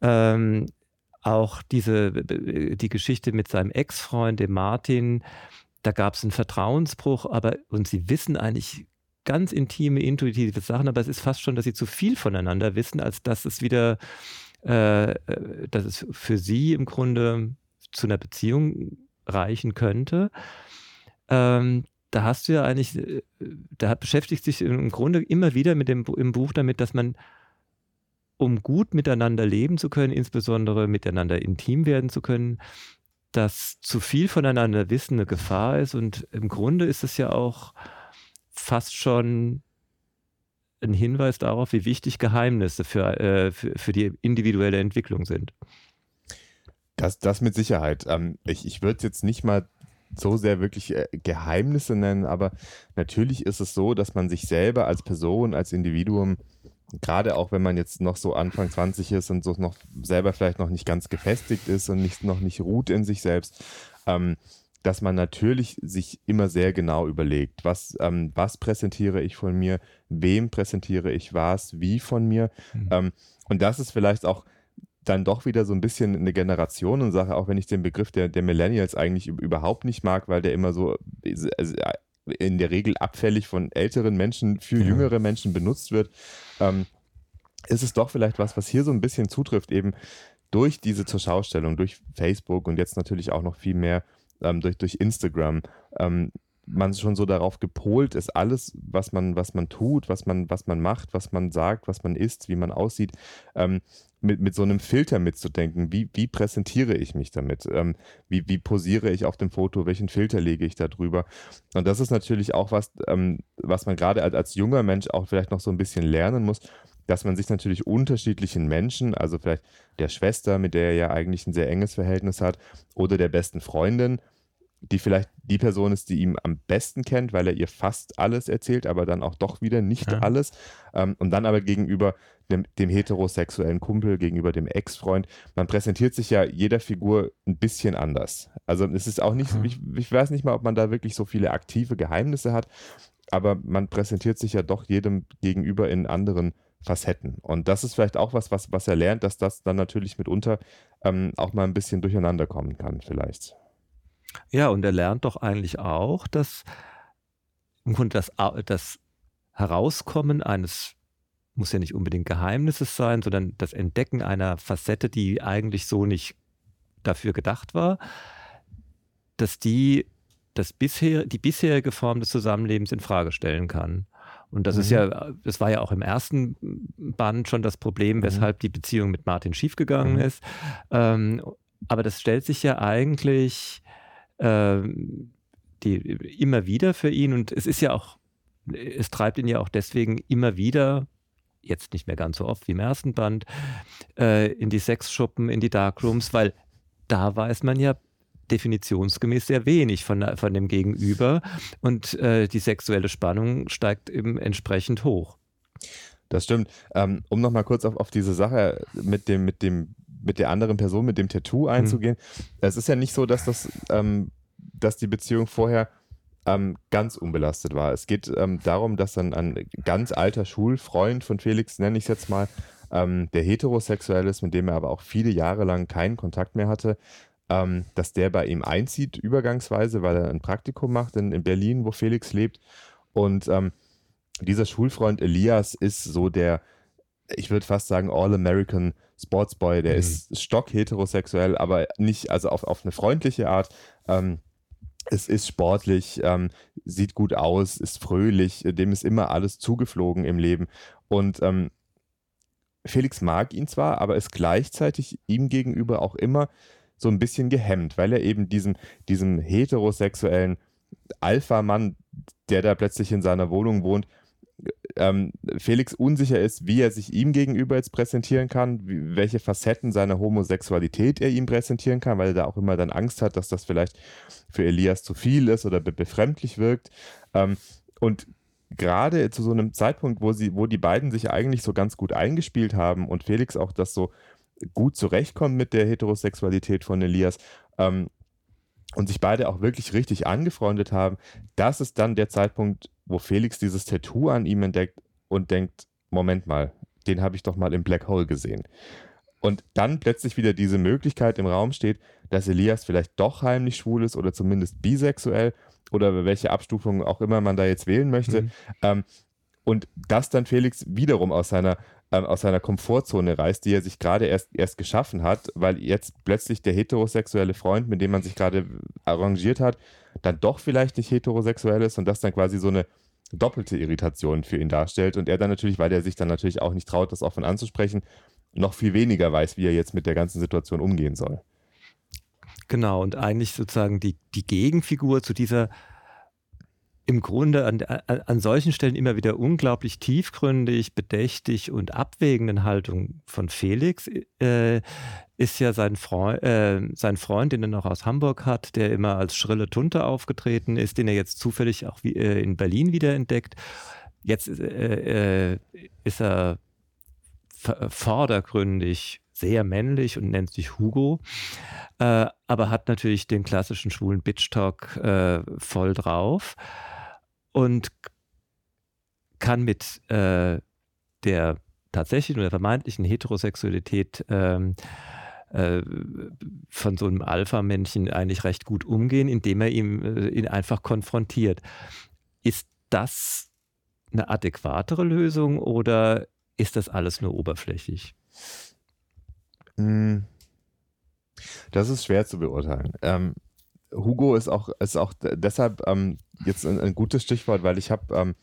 Ähm, auch diese, die Geschichte mit seinem Ex-Freund, dem Martin, da gab es einen Vertrauensbruch, aber und sie wissen eigentlich ganz intime, intuitive Sachen, aber es ist fast schon, dass sie zu viel voneinander wissen, als dass es wieder äh, äh, dass es für sie im Grunde zu einer Beziehung reichen könnte. Ähm, da hast du ja eigentlich, äh, da beschäftigt sich im Grunde immer wieder mit dem im Buch damit, dass man, um gut miteinander leben zu können, insbesondere miteinander intim werden zu können, dass zu viel voneinander Wissen eine Gefahr ist. Und im Grunde ist es ja auch fast schon ein Hinweis darauf, wie wichtig Geheimnisse für, äh, für, für, die individuelle Entwicklung sind. Das, das mit Sicherheit. Ähm, ich ich würde jetzt nicht mal so sehr wirklich äh, Geheimnisse nennen, aber natürlich ist es so, dass man sich selber als Person, als Individuum, gerade auch wenn man jetzt noch so Anfang 20 ist und so noch selber vielleicht noch nicht ganz gefestigt ist und nicht, noch nicht ruht in sich selbst, ähm, dass man natürlich sich immer sehr genau überlegt, was, ähm, was präsentiere ich von mir, wem präsentiere ich was, wie von mir. Mhm. Ähm, und das ist vielleicht auch dann doch wieder so ein bisschen eine Generationensache, auch wenn ich den Begriff der, der Millennials eigentlich überhaupt nicht mag, weil der immer so also in der Regel abfällig von älteren Menschen für ja. jüngere Menschen benutzt wird. Ähm, ist es doch vielleicht was, was hier so ein bisschen zutrifft, eben durch diese Zurschaustellung, durch Facebook und jetzt natürlich auch noch viel mehr ähm, durch, durch Instagram, ähm, man schon so darauf gepolt ist, alles, was man, was man tut, was man, was man macht, was man sagt, was man isst, wie man aussieht, ähm, mit, mit so einem Filter mitzudenken. Wie, wie präsentiere ich mich damit? Ähm, wie, wie posiere ich auf dem Foto? Welchen Filter lege ich da drüber? Und das ist natürlich auch was, ähm, was man gerade als, als junger Mensch auch vielleicht noch so ein bisschen lernen muss, dass man sich natürlich unterschiedlichen Menschen, also vielleicht der Schwester, mit der er ja eigentlich ein sehr enges Verhältnis hat, oder der besten Freundin, die vielleicht die Person ist, die ihm am besten kennt, weil er ihr fast alles erzählt, aber dann auch doch wieder nicht ja. alles. Ähm, und dann aber gegenüber dem, dem, heterosexuellen Kumpel, gegenüber dem Ex-Freund, man präsentiert sich ja jeder Figur ein bisschen anders. Also es ist auch nicht, mhm. ich, ich, weiß nicht mal, ob man da wirklich so viele aktive Geheimnisse hat, aber man präsentiert sich ja doch jedem gegenüber in anderen Facetten. Und das ist vielleicht auch was, was, was er lernt, dass das dann natürlich mitunter ähm, auch mal ein bisschen durcheinander kommen kann, vielleicht. Ja, und er lernt doch eigentlich auch, dass im Grunde das, das Herauskommen eines, muss ja nicht unbedingt Geheimnisses sein, sondern das Entdecken einer Facette, die eigentlich so nicht dafür gedacht war, dass die das bisher, die bisherige Form des Zusammenlebens in Frage stellen kann. Und das mhm. ist ja, das war ja auch im ersten Band schon das Problem, mhm. weshalb die Beziehung mit Martin schiefgegangen mhm. ist. Ähm, aber das stellt sich ja eigentlich die, immer wieder für ihn und es ist ja auch, es treibt ihn ja auch deswegen immer wieder, jetzt nicht mehr ganz so oft wie im ersten Band, äh, in die Sexschuppen, in die Darkrooms, weil da weiß man ja definitionsgemäß sehr wenig von, von dem Gegenüber und äh, die sexuelle Spannung steigt eben entsprechend hoch. Das stimmt. Ähm, um nochmal kurz auf, auf diese Sache mit dem, mit dem, mit der anderen Person, mit dem Tattoo einzugehen. Mhm. Es ist ja nicht so, dass das, ähm, dass die Beziehung vorher ähm, ganz unbelastet war. Es geht ähm, darum, dass dann ein ganz alter Schulfreund von Felix, nenne ich es jetzt mal, ähm, der heterosexuell ist, mit dem er aber auch viele Jahre lang keinen Kontakt mehr hatte, ähm, dass der bei ihm einzieht, übergangsweise, weil er ein Praktikum macht in, in Berlin, wo Felix lebt. Und ähm, dieser Schulfreund Elias ist so der, ich würde fast sagen, All-American Sportsboy. Der mhm. ist stockheterosexuell, aber nicht, also auf, auf eine freundliche Art. Ähm, es ist sportlich, ähm, sieht gut aus, ist fröhlich, dem ist immer alles zugeflogen im Leben. Und ähm, Felix mag ihn zwar, aber ist gleichzeitig ihm gegenüber auch immer so ein bisschen gehemmt, weil er eben diesen, diesem heterosexuellen Alpha-Mann, der da plötzlich in seiner Wohnung wohnt, ähm, Felix unsicher ist, wie er sich ihm gegenüber jetzt präsentieren kann, wie, welche Facetten seiner Homosexualität er ihm präsentieren kann, weil er da auch immer dann Angst hat, dass das vielleicht für Elias zu viel ist oder be befremdlich wirkt. Ähm, und gerade zu so einem Zeitpunkt, wo sie, wo die beiden sich eigentlich so ganz gut eingespielt haben und Felix auch das so gut zurechtkommt mit der Heterosexualität von Elias ähm, und sich beide auch wirklich richtig angefreundet haben, das ist dann der Zeitpunkt, wo Felix dieses Tattoo an ihm entdeckt und denkt, Moment mal, den habe ich doch mal im Black Hole gesehen. Und dann plötzlich wieder diese Möglichkeit im Raum steht, dass Elias vielleicht doch heimlich schwul ist oder zumindest bisexuell oder welche Abstufung auch immer man da jetzt wählen möchte. Mhm. Ähm, und das dann Felix wiederum aus seiner aus seiner Komfortzone reißt, die er sich gerade erst, erst geschaffen hat, weil jetzt plötzlich der heterosexuelle Freund, mit dem man sich gerade arrangiert hat, dann doch vielleicht nicht heterosexuell ist und das dann quasi so eine doppelte Irritation für ihn darstellt und er dann natürlich, weil er sich dann natürlich auch nicht traut, das offen anzusprechen, noch viel weniger weiß, wie er jetzt mit der ganzen Situation umgehen soll. Genau, und eigentlich sozusagen die, die Gegenfigur zu dieser im Grunde an, an, solchen Stellen immer wieder unglaublich tiefgründig, bedächtig und abwägenden Haltung von Felix äh, ist ja sein Freund, äh, sein Freund, den er noch aus Hamburg hat, der immer als schrille Tunte aufgetreten ist, den er jetzt zufällig auch wie, äh, in Berlin wiederentdeckt. Jetzt äh, äh, ist er vordergründig sehr männlich und nennt sich Hugo, äh, aber hat natürlich den klassischen schwulen Bitch-Talk voll drauf und kann mit äh, der tatsächlichen oder vermeintlichen Heterosexualität ähm, äh, von so einem Alpha-Männchen eigentlich recht gut umgehen, indem er ihm, äh, ihn einfach konfrontiert. Ist das eine adäquatere Lösung oder ist das alles nur oberflächlich? Hm. Das ist schwer zu beurteilen. Ähm, Hugo ist auch, ist auch deshalb ähm, jetzt ein, ein, gutes Stichwort, weil ich habe ähm,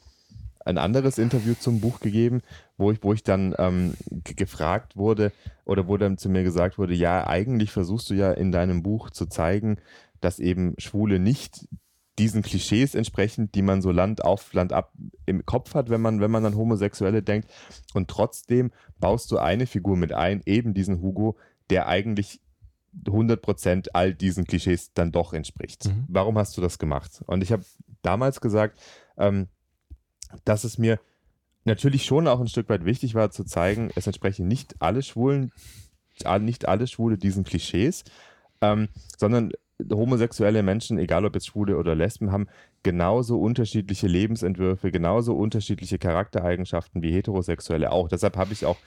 ein anderes Interview zum Buch gegeben, wo ich, wo ich dann ähm, gefragt wurde oder wo dann zu mir gesagt wurde, ja, eigentlich versuchst du ja in deinem Buch zu zeigen, dass eben Schwule nicht diesen Klischees entsprechen, die man so Land auf, Land ab im Kopf hat, wenn man, wenn man an Homosexuelle denkt. Und trotzdem baust du eine Figur mit ein, eben diesen Hugo, der eigentlich 100% all diesen Klischees dann doch entspricht. Mhm. Warum hast du das gemacht? Und ich habe damals gesagt, ähm, dass es mir natürlich schon auch ein Stück weit wichtig war zu zeigen, es entsprechen nicht alle Schwulen, nicht alle Schwule diesen Klischees, ähm, sondern homosexuelle Menschen, egal ob jetzt Schwule oder Lesben, haben genauso unterschiedliche Lebensentwürfe, genauso unterschiedliche Charaktereigenschaften wie Heterosexuelle auch. Deshalb habe ich auch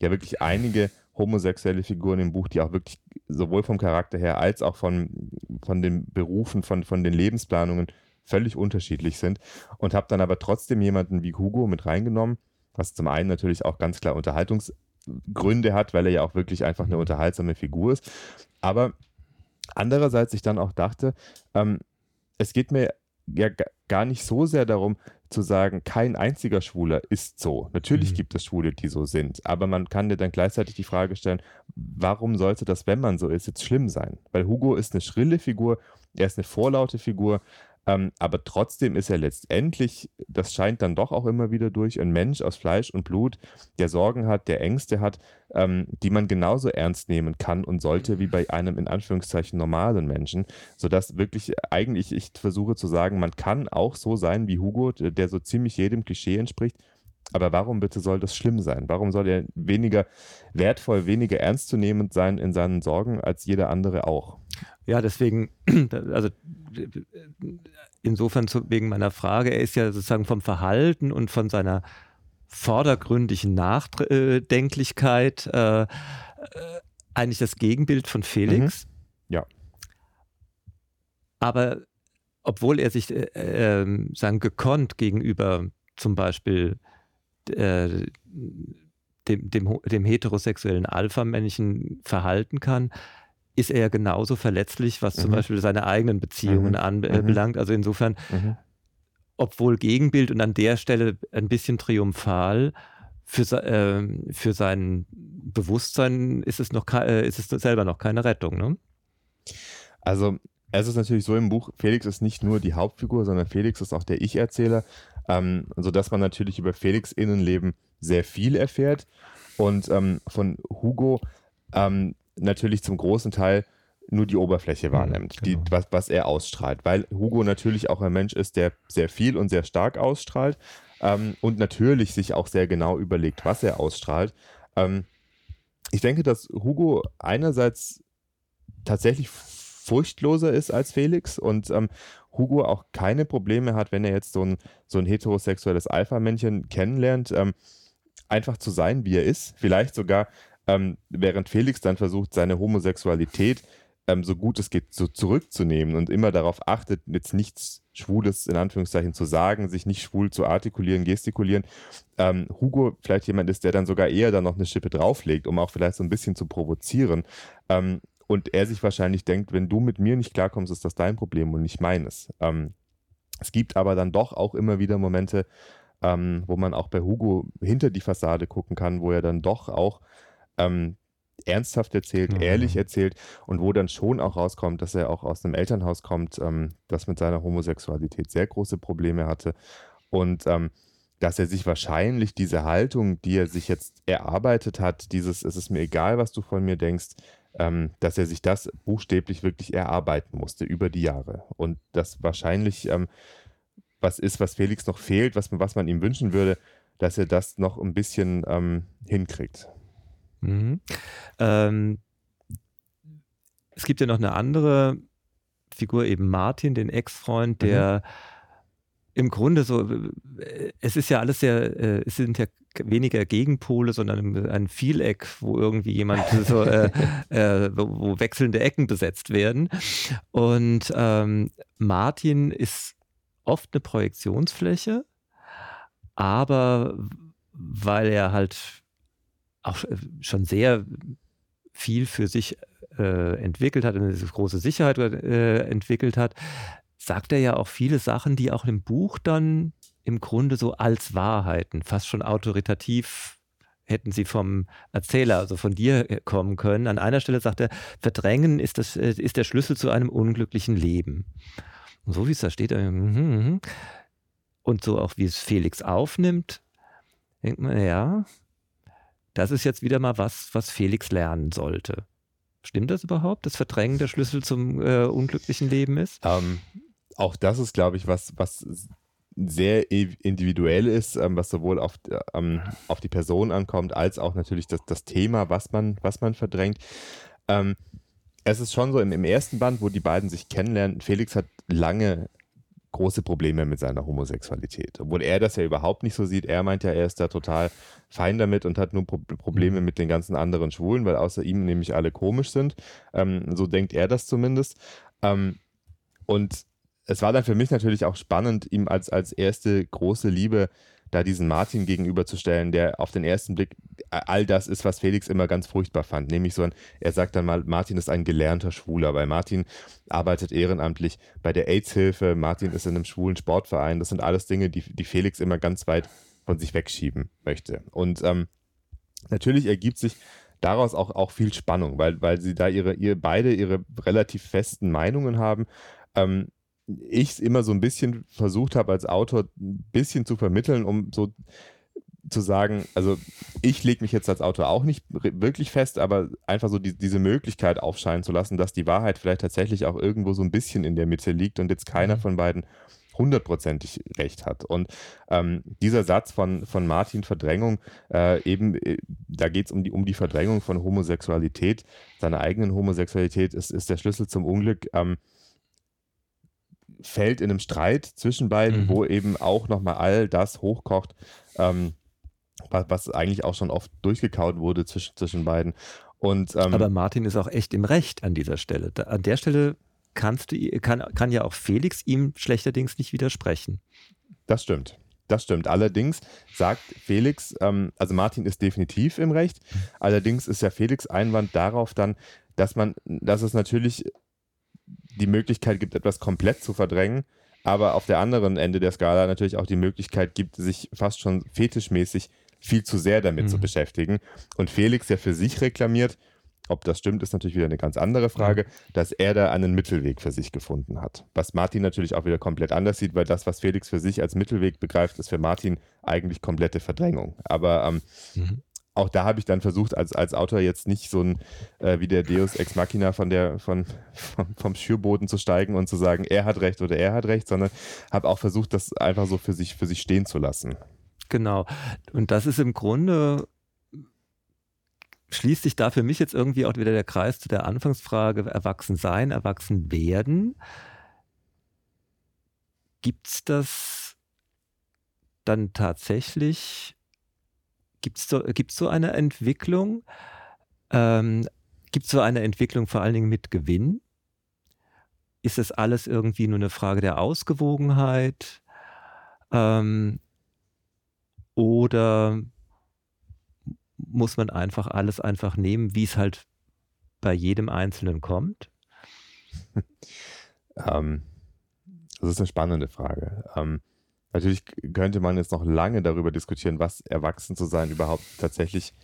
ja wirklich einige homosexuelle Figuren im Buch, die auch wirklich sowohl vom Charakter her als auch von, von den Berufen, von, von den Lebensplanungen völlig unterschiedlich sind. Und habe dann aber trotzdem jemanden wie Hugo mit reingenommen, was zum einen natürlich auch ganz klar Unterhaltungsgründe hat, weil er ja auch wirklich einfach eine unterhaltsame Figur ist. Aber andererseits ich dann auch dachte, ähm, es geht mir ja gar nicht so sehr darum zu sagen, kein einziger Schwuler ist so. Natürlich mhm. gibt es Schwule, die so sind, aber man kann dir dann gleichzeitig die Frage stellen, warum sollte das, wenn man so ist, jetzt schlimm sein? Weil Hugo ist eine schrille Figur, er ist eine vorlaute Figur, ähm, aber trotzdem ist er letztendlich, das scheint dann doch auch immer wieder durch, ein Mensch aus Fleisch und Blut, der Sorgen hat, der Ängste hat, ähm, die man genauso ernst nehmen kann und sollte wie bei einem in Anführungszeichen normalen Menschen, sodass wirklich eigentlich ich versuche zu sagen, man kann auch so sein wie Hugo, der so ziemlich jedem Klischee entspricht, aber warum bitte soll das schlimm sein? Warum soll er weniger wertvoll, weniger ernstzunehmend sein in seinen Sorgen als jeder andere auch? Ja, deswegen, [CLEARS THROAT] also insofern zu, wegen meiner Frage, er ist ja sozusagen vom Verhalten und von seiner vordergründigen Nachdenklichkeit äh, äh, eigentlich das Gegenbild von Felix. Mhm. Ja. Aber obwohl er sich äh, äh, sagen gekonnt gegenüber zum Beispiel äh, dem, dem, dem heterosexuellen Alpha-Männchen verhalten kann, ist er ja genauso verletzlich, was mhm. zum Beispiel seine eigenen Beziehungen mhm. anbelangt. Äh, also insofern, mhm. obwohl Gegenbild und an der Stelle ein bisschen triumphal, für, äh, für sein Bewusstsein ist es, noch äh, ist es selber noch keine Rettung. Ne? Also es ist natürlich so im Buch, Felix ist nicht nur die Hauptfigur, sondern Felix ist auch der Ich-Erzähler, ähm, sodass man natürlich über Felix Innenleben sehr viel erfährt. Und ähm, von Hugo ähm, natürlich zum großen Teil nur die Oberfläche mhm, wahrnimmt, genau. die, was, was er ausstrahlt. Weil Hugo natürlich auch ein Mensch ist, der sehr viel und sehr stark ausstrahlt ähm, und natürlich sich auch sehr genau überlegt, was er ausstrahlt. Ähm, ich denke, dass Hugo einerseits tatsächlich furchtloser ist als Felix und ähm, Hugo auch keine Probleme hat, wenn er jetzt so ein, so ein heterosexuelles Alpha-Männchen kennenlernt, ähm, einfach zu sein, wie er ist. Vielleicht sogar ähm, während Felix dann versucht, seine Homosexualität ähm, so gut es geht so zurückzunehmen und immer darauf achtet, jetzt nichts Schwules in Anführungszeichen zu sagen, sich nicht schwul zu artikulieren, gestikulieren. Ähm, Hugo vielleicht jemand ist, der dann sogar eher dann noch eine Schippe drauflegt, um auch vielleicht so ein bisschen zu provozieren. Ähm, und er sich wahrscheinlich denkt, wenn du mit mir nicht klarkommst, ist das dein Problem und nicht meines. Ähm, es gibt aber dann doch auch immer wieder Momente, ähm, wo man auch bei Hugo hinter die Fassade gucken kann, wo er dann doch auch ähm, ernsthaft erzählt, mhm. ehrlich erzählt und wo dann schon auch rauskommt, dass er auch aus einem Elternhaus kommt, ähm, das mit seiner Homosexualität sehr große Probleme hatte und ähm, dass er sich wahrscheinlich diese Haltung, die er sich jetzt erarbeitet hat, dieses es ist mir egal, was du von mir denkst, ähm, dass er sich das buchstäblich wirklich erarbeiten musste über die Jahre und das wahrscheinlich ähm, was ist, was Felix noch fehlt, was, was man ihm wünschen würde, dass er das noch ein bisschen ähm, hinkriegt. Mhm. Ähm, es gibt ja noch eine andere Figur, eben Martin, den Ex-Freund, der mhm. im Grunde so, äh, es ist ja alles sehr, äh, es sind ja weniger Gegenpole, sondern ein Vieleck, wo irgendwie jemand [LAUGHS] so, äh, äh, wo, wo, wechselnde Ecken besetzt werden. Und ähm, Martin ist oft eine Projektionsfläche, aber weil er halt auch schon sehr viel für sich äh, entwickelt hat, eine große Sicherheit äh, entwickelt hat, sagt er ja auch viele Sachen, die auch im Buch dann im Grunde so als Wahrheiten, fast schon autoritativ hätten sie vom Erzähler, also von dir äh, kommen können. An einer Stelle sagt er, Verdrängen ist, das, äh, ist der Schlüssel zu einem unglücklichen Leben. Und so wie es da steht, äh, mhm, mhm. und so auch wie es Felix aufnimmt, denkt man, ja, das ist jetzt wieder mal was, was Felix lernen sollte. Stimmt das überhaupt, dass Verdrängen der Schlüssel zum äh, unglücklichen Leben ist? Ähm, auch das ist, glaube ich, was, was sehr individuell ist, ähm, was sowohl auf, ähm, auf die Person ankommt, als auch natürlich das, das Thema, was man, was man verdrängt. Ähm, es ist schon so im, im ersten Band, wo die beiden sich kennenlernen, Felix hat lange große Probleme mit seiner Homosexualität. Obwohl er das ja überhaupt nicht so sieht. Er meint ja, er ist da total fein damit und hat nur Pro Probleme mhm. mit den ganzen anderen Schwulen, weil außer ihm nämlich alle komisch sind. Ähm, so denkt er das zumindest. Ähm, und es war dann für mich natürlich auch spannend, ihm als, als erste große Liebe da diesen Martin gegenüberzustellen, der auf den ersten Blick all das ist, was Felix immer ganz furchtbar fand. Nämlich so ein, er sagt dann mal, Martin ist ein gelernter Schwuler, weil Martin arbeitet ehrenamtlich bei der AIDS-Hilfe, Martin ist in einem schwulen Sportverein. Das sind alles Dinge, die, die Felix immer ganz weit von sich wegschieben möchte. Und ähm, natürlich ergibt sich daraus auch, auch viel Spannung, weil, weil sie da ihre, ihr beide ihre relativ festen Meinungen haben. Ähm, ich es immer so ein bisschen versucht habe, als Autor ein bisschen zu vermitteln, um so zu sagen, also ich lege mich jetzt als Autor auch nicht wirklich fest, aber einfach so die, diese Möglichkeit aufscheinen zu lassen, dass die Wahrheit vielleicht tatsächlich auch irgendwo so ein bisschen in der Mitte liegt und jetzt keiner mhm. von beiden hundertprozentig recht hat. Und ähm, dieser Satz von, von Martin Verdrängung, äh, eben, äh, da geht es um die, um die Verdrängung von Homosexualität, seiner eigenen Homosexualität, ist, ist der Schlüssel zum Unglück. Ähm, fällt in einem Streit zwischen beiden, mhm. wo eben auch nochmal all das hochkocht, ähm, was, was, eigentlich auch schon oft durchgekaut wurde zwischen, zwischen beiden. Und, ähm, Aber Martin ist auch echt im Recht an dieser Stelle. Da, an der Stelle kannst du, kann, kann ja auch Felix ihm schlechterdings nicht widersprechen. Das stimmt. Das stimmt. Allerdings sagt Felix, ähm, also Martin ist definitiv im Recht. Allerdings ist ja Felix Einwand darauf dann, dass man, dass es natürlich die Möglichkeit gibt, etwas komplett zu verdrängen, aber auf der anderen Ende der Skala natürlich auch die Möglichkeit gibt, sich fast schon fetischmäßig viel zu sehr damit mhm. zu beschäftigen. Und Felix ja für sich reklamiert, ob das stimmt, ist natürlich wieder eine ganz andere Frage, dass er da einen Mittelweg für sich gefunden hat. Was Martin natürlich auch wieder komplett anders sieht, weil das, was Felix für sich als Mittelweg begreift, ist für Martin eigentlich komplette Verdrängung. Aber ähm, mhm auch da habe ich dann versucht, als, als Autor jetzt nicht so ein, äh, wie der Deus Ex Machina von der, von, vom, vom Schürboden zu steigen und zu sagen, er hat recht oder er hat recht, sondern habe auch versucht, das einfach so für sich, für sich stehen zu lassen. Genau. Und das ist im Grunde, schließt sich da für mich jetzt irgendwie auch wieder der Kreis zu der Anfangsfrage, erwachsen sein, erwachsen werden. Gibt es das dann tatsächlich Gibt es so, so eine Entwicklung? Ähm, Gibt es so eine Entwicklung vor allen Dingen mit Gewinn? Ist das alles irgendwie nur eine Frage der Ausgewogenheit? Ähm, oder muss man einfach alles einfach nehmen, wie es halt bei jedem Einzelnen kommt? [LAUGHS] ähm, das ist eine spannende Frage. Natürlich könnte man jetzt noch lange darüber diskutieren, was erwachsen zu sein überhaupt tatsächlich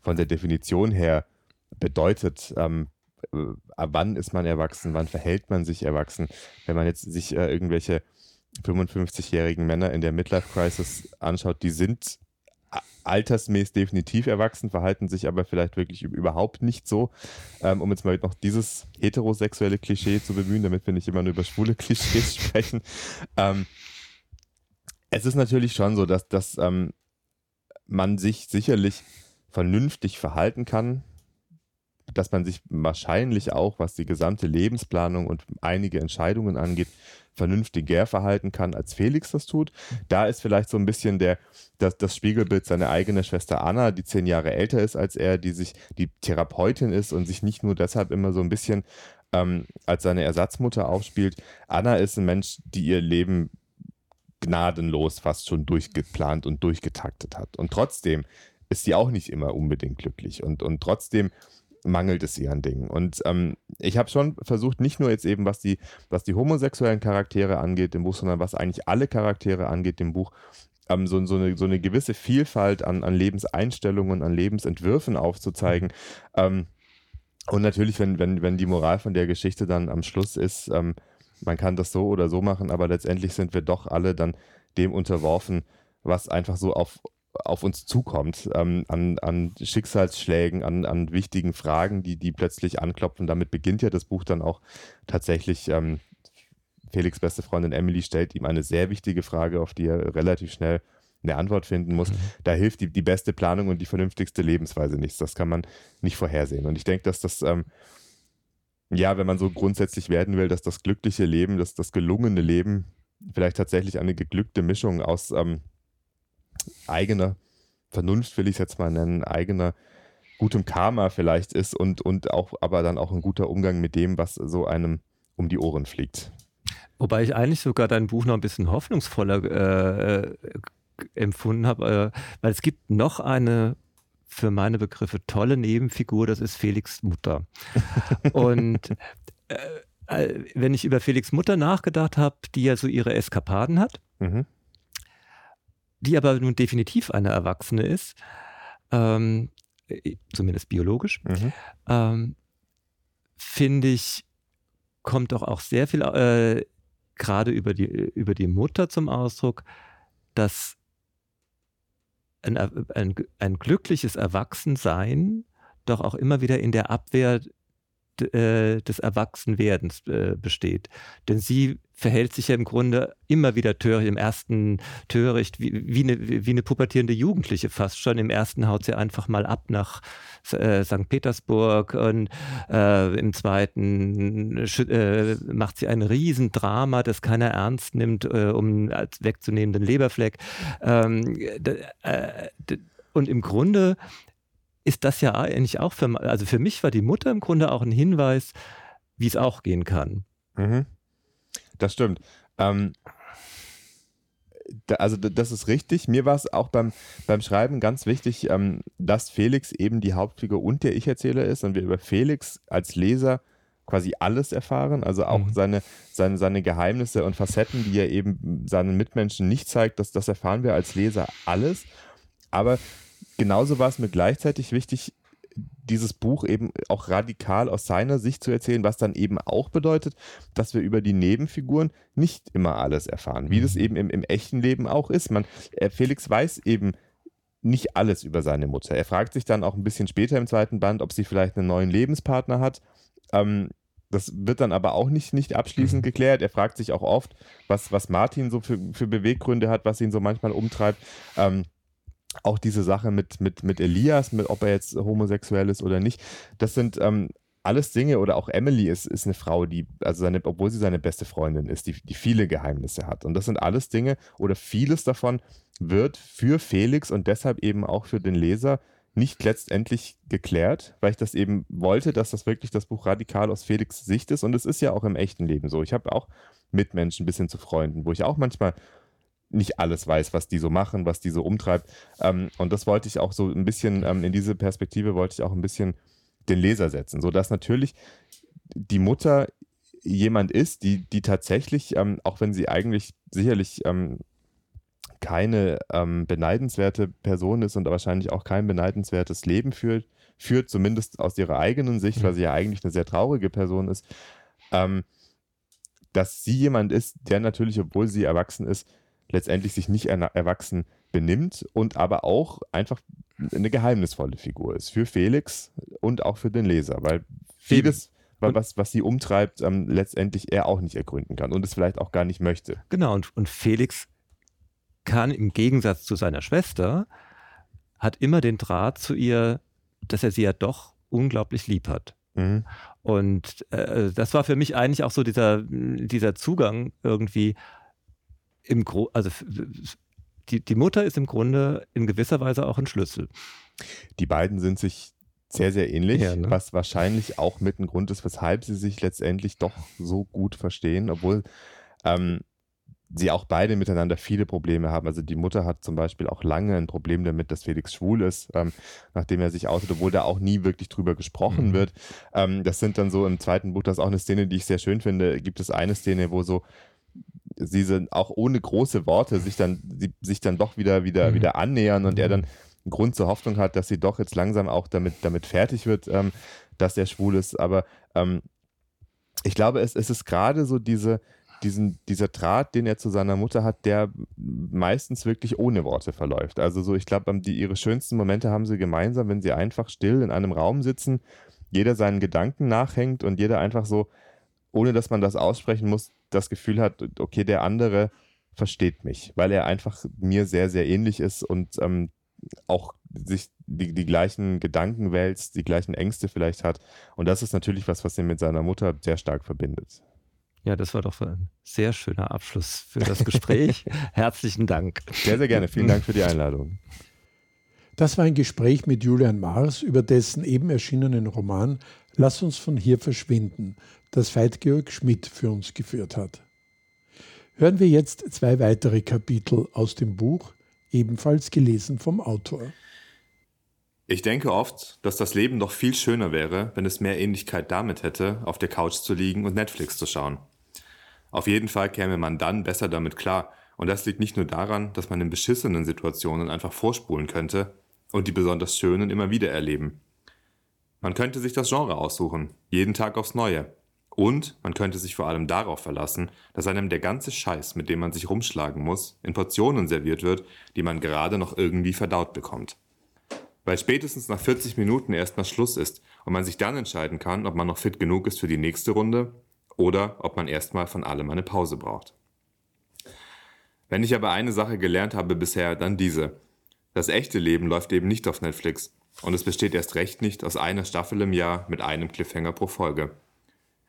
von der Definition her bedeutet. Ähm, äh, wann ist man erwachsen? Wann verhält man sich erwachsen? Wenn man jetzt sich äh, irgendwelche 55-jährigen Männer in der Midlife Crisis anschaut, die sind altersmäßig definitiv erwachsen, verhalten sich aber vielleicht wirklich überhaupt nicht so. Ähm, um jetzt mal noch dieses heterosexuelle Klischee zu bemühen, damit wir nicht immer nur über schwule Klischees [LAUGHS] sprechen. Ähm, es ist natürlich schon so, dass, dass ähm, man sich sicherlich vernünftig verhalten kann, dass man sich wahrscheinlich auch, was die gesamte Lebensplanung und einige Entscheidungen angeht, vernünftiger verhalten kann, als Felix das tut. Da ist vielleicht so ein bisschen der, das, das Spiegelbild seine eigene Schwester Anna, die zehn Jahre älter ist als er, die sich die Therapeutin ist und sich nicht nur deshalb immer so ein bisschen ähm, als seine Ersatzmutter aufspielt. Anna ist ein Mensch, die ihr Leben gnadenlos fast schon durchgeplant und durchgetaktet hat. Und trotzdem ist sie auch nicht immer unbedingt glücklich und, und trotzdem mangelt es ihr an Dingen. Und ähm, ich habe schon versucht, nicht nur jetzt eben, was die, was die homosexuellen Charaktere angeht im Buch, sondern was eigentlich alle Charaktere angeht im Buch, ähm, so, so, eine, so eine gewisse Vielfalt an, an Lebenseinstellungen, an Lebensentwürfen aufzuzeigen. Ähm, und natürlich, wenn, wenn, wenn die Moral von der Geschichte dann am Schluss ist, ähm, man kann das so oder so machen, aber letztendlich sind wir doch alle dann dem unterworfen, was einfach so auf, auf uns zukommt, ähm, an, an Schicksalsschlägen, an, an wichtigen Fragen, die, die plötzlich anklopfen. Damit beginnt ja das Buch dann auch tatsächlich. Ähm, Felix' beste Freundin Emily stellt ihm eine sehr wichtige Frage, auf die er relativ schnell eine Antwort finden muss. Mhm. Da hilft die, die beste Planung und die vernünftigste Lebensweise nichts. Das kann man nicht vorhersehen. Und ich denke, dass das ähm, ja, wenn man so grundsätzlich werden will, dass das glückliche Leben, dass das gelungene Leben vielleicht tatsächlich eine geglückte Mischung aus ähm, eigener Vernunft, will ich es jetzt mal nennen, eigener gutem Karma vielleicht ist und, und auch, aber dann auch ein guter Umgang mit dem, was so einem um die Ohren fliegt. Wobei ich eigentlich sogar dein Buch noch ein bisschen hoffnungsvoller äh, äh empfunden habe, äh, weil es gibt noch eine für meine Begriffe tolle Nebenfigur, das ist Felix Mutter. [LAUGHS] Und äh, äh, wenn ich über Felix Mutter nachgedacht habe, die ja so ihre Eskapaden hat, mhm. die aber nun definitiv eine Erwachsene ist, ähm, äh, zumindest biologisch, mhm. ähm, finde ich, kommt doch auch sehr viel äh, gerade über die, über die Mutter zum Ausdruck, dass ein, ein, ein glückliches Erwachsensein doch auch immer wieder in der Abwehr äh, des Erwachsenwerdens äh, besteht. Denn sie verhält sich ja im Grunde immer wieder töricht, im ersten töricht, wie, wie, eine, wie eine pubertierende Jugendliche fast schon. Im ersten haut sie einfach mal ab nach äh, St. Petersburg und äh, im zweiten äh, macht sie ein Riesendrama, das keiner ernst nimmt, um als wegzunehmenden Leberfleck. Ähm, und im Grunde ist das ja eigentlich auch für, also für mich war die Mutter im Grunde auch ein Hinweis, wie es auch gehen kann. Mhm. Das stimmt. Ähm, da, also das ist richtig. Mir war es auch beim, beim Schreiben ganz wichtig, ähm, dass Felix eben die Hauptfigur und der Ich-Erzähler ist und wir über Felix als Leser quasi alles erfahren, also auch mhm. seine, seine, seine Geheimnisse und Facetten, die er eben seinen Mitmenschen nicht zeigt, das, das erfahren wir als Leser alles. Aber genauso war es mir gleichzeitig wichtig, dieses Buch eben auch radikal aus seiner Sicht zu erzählen, was dann eben auch bedeutet, dass wir über die Nebenfiguren nicht immer alles erfahren, wie mhm. das eben im, im, echten Leben auch ist. Man, äh, Felix weiß eben nicht alles über seine Mutter. Er fragt sich dann auch ein bisschen später im zweiten Band, ob sie vielleicht einen neuen Lebenspartner hat. Ähm, das wird dann aber auch nicht, nicht abschließend mhm. geklärt. Er fragt sich auch oft, was, was Martin so für, für Beweggründe hat, was ihn so manchmal umtreibt. Ähm, auch diese Sache mit, mit, mit Elias, mit, ob er jetzt homosexuell ist oder nicht, das sind ähm, alles Dinge, oder auch Emily ist, ist eine Frau, die, also seine, obwohl sie seine beste Freundin ist, die, die viele Geheimnisse hat. Und das sind alles Dinge, oder vieles davon wird für Felix und deshalb eben auch für den Leser nicht letztendlich geklärt, weil ich das eben wollte, dass das wirklich das Buch radikal aus Felix Sicht ist. Und es ist ja auch im echten Leben so. Ich habe auch Mitmenschen bis hin zu Freunden, wo ich auch manchmal nicht alles weiß, was die so machen, was die so umtreibt. Ähm, und das wollte ich auch so ein bisschen, ähm, in diese Perspektive wollte ich auch ein bisschen den Leser setzen, sodass natürlich die Mutter jemand ist, die, die tatsächlich, ähm, auch wenn sie eigentlich sicherlich ähm, keine ähm, beneidenswerte Person ist und wahrscheinlich auch kein beneidenswertes Leben führt, führt zumindest aus ihrer eigenen Sicht, weil sie ja eigentlich eine sehr traurige Person ist, ähm, dass sie jemand ist, der natürlich, obwohl sie erwachsen ist, letztendlich sich nicht erwachsen benimmt und aber auch einfach eine geheimnisvolle Figur ist für Felix und auch für den Leser, weil vieles, was, was sie umtreibt, ähm, letztendlich er auch nicht ergründen kann und es vielleicht auch gar nicht möchte. Genau, und, und Felix kann im Gegensatz zu seiner Schwester, hat immer den Draht zu ihr, dass er sie ja doch unglaublich lieb hat. Mhm. Und äh, das war für mich eigentlich auch so dieser, dieser Zugang irgendwie, im Gro also die, die Mutter ist im Grunde in gewisser Weise auch ein Schlüssel. Die beiden sind sich sehr, sehr ähnlich, ja, ne? was wahrscheinlich auch mit ein Grund ist, weshalb sie sich letztendlich doch so gut verstehen, obwohl ähm, sie auch beide miteinander viele Probleme haben. Also die Mutter hat zum Beispiel auch lange ein Problem damit, dass Felix schwul ist, ähm, nachdem er sich outet, obwohl da auch nie wirklich drüber gesprochen mhm. wird. Ähm, das sind dann so im zweiten Buch, das ist auch eine Szene, die ich sehr schön finde, gibt es eine Szene, wo so sie sind auch ohne große Worte sich dann, die, sich dann doch wieder, wieder, mhm. wieder annähern und er dann einen Grund zur Hoffnung hat, dass sie doch jetzt langsam auch damit, damit fertig wird, ähm, dass er schwul ist. Aber ähm, ich glaube, es, es ist gerade so diese, diesen, dieser Draht, den er zu seiner Mutter hat, der meistens wirklich ohne Worte verläuft. Also so, ich glaube, die, ihre schönsten Momente haben sie gemeinsam, wenn sie einfach still in einem Raum sitzen, jeder seinen Gedanken nachhängt und jeder einfach so, ohne dass man das aussprechen muss, das Gefühl hat, okay, der andere versteht mich, weil er einfach mir sehr, sehr ähnlich ist und ähm, auch sich die, die gleichen Gedanken wälzt, die gleichen Ängste vielleicht hat. Und das ist natürlich was, was ihn mit seiner Mutter sehr stark verbindet. Ja, das war doch ein sehr schöner Abschluss für das Gespräch. [LAUGHS] Herzlichen Dank. Sehr, sehr gerne. Vielen Dank für die Einladung. Das war ein Gespräch mit Julian Mars über dessen eben erschienenen Roman Lass uns von hier verschwinden, das Veit-Georg Schmidt für uns geführt hat. Hören wir jetzt zwei weitere Kapitel aus dem Buch, ebenfalls gelesen vom Autor. Ich denke oft, dass das Leben doch viel schöner wäre, wenn es mehr Ähnlichkeit damit hätte, auf der Couch zu liegen und Netflix zu schauen. Auf jeden Fall käme man dann besser damit klar, und das liegt nicht nur daran, dass man in beschissenen Situationen einfach vorspulen könnte und die besonders schönen immer wieder erleben. Man könnte sich das Genre aussuchen, jeden Tag aufs Neue, und man könnte sich vor allem darauf verlassen, dass einem der ganze Scheiß, mit dem man sich rumschlagen muss, in Portionen serviert wird, die man gerade noch irgendwie verdaut bekommt. Weil spätestens nach 40 Minuten erstmal Schluss ist und man sich dann entscheiden kann, ob man noch fit genug ist für die nächste Runde oder ob man erstmal von allem eine Pause braucht. Wenn ich aber eine Sache gelernt habe bisher, dann diese. Das echte Leben läuft eben nicht auf Netflix und es besteht erst recht nicht aus einer Staffel im Jahr mit einem Cliffhanger pro Folge.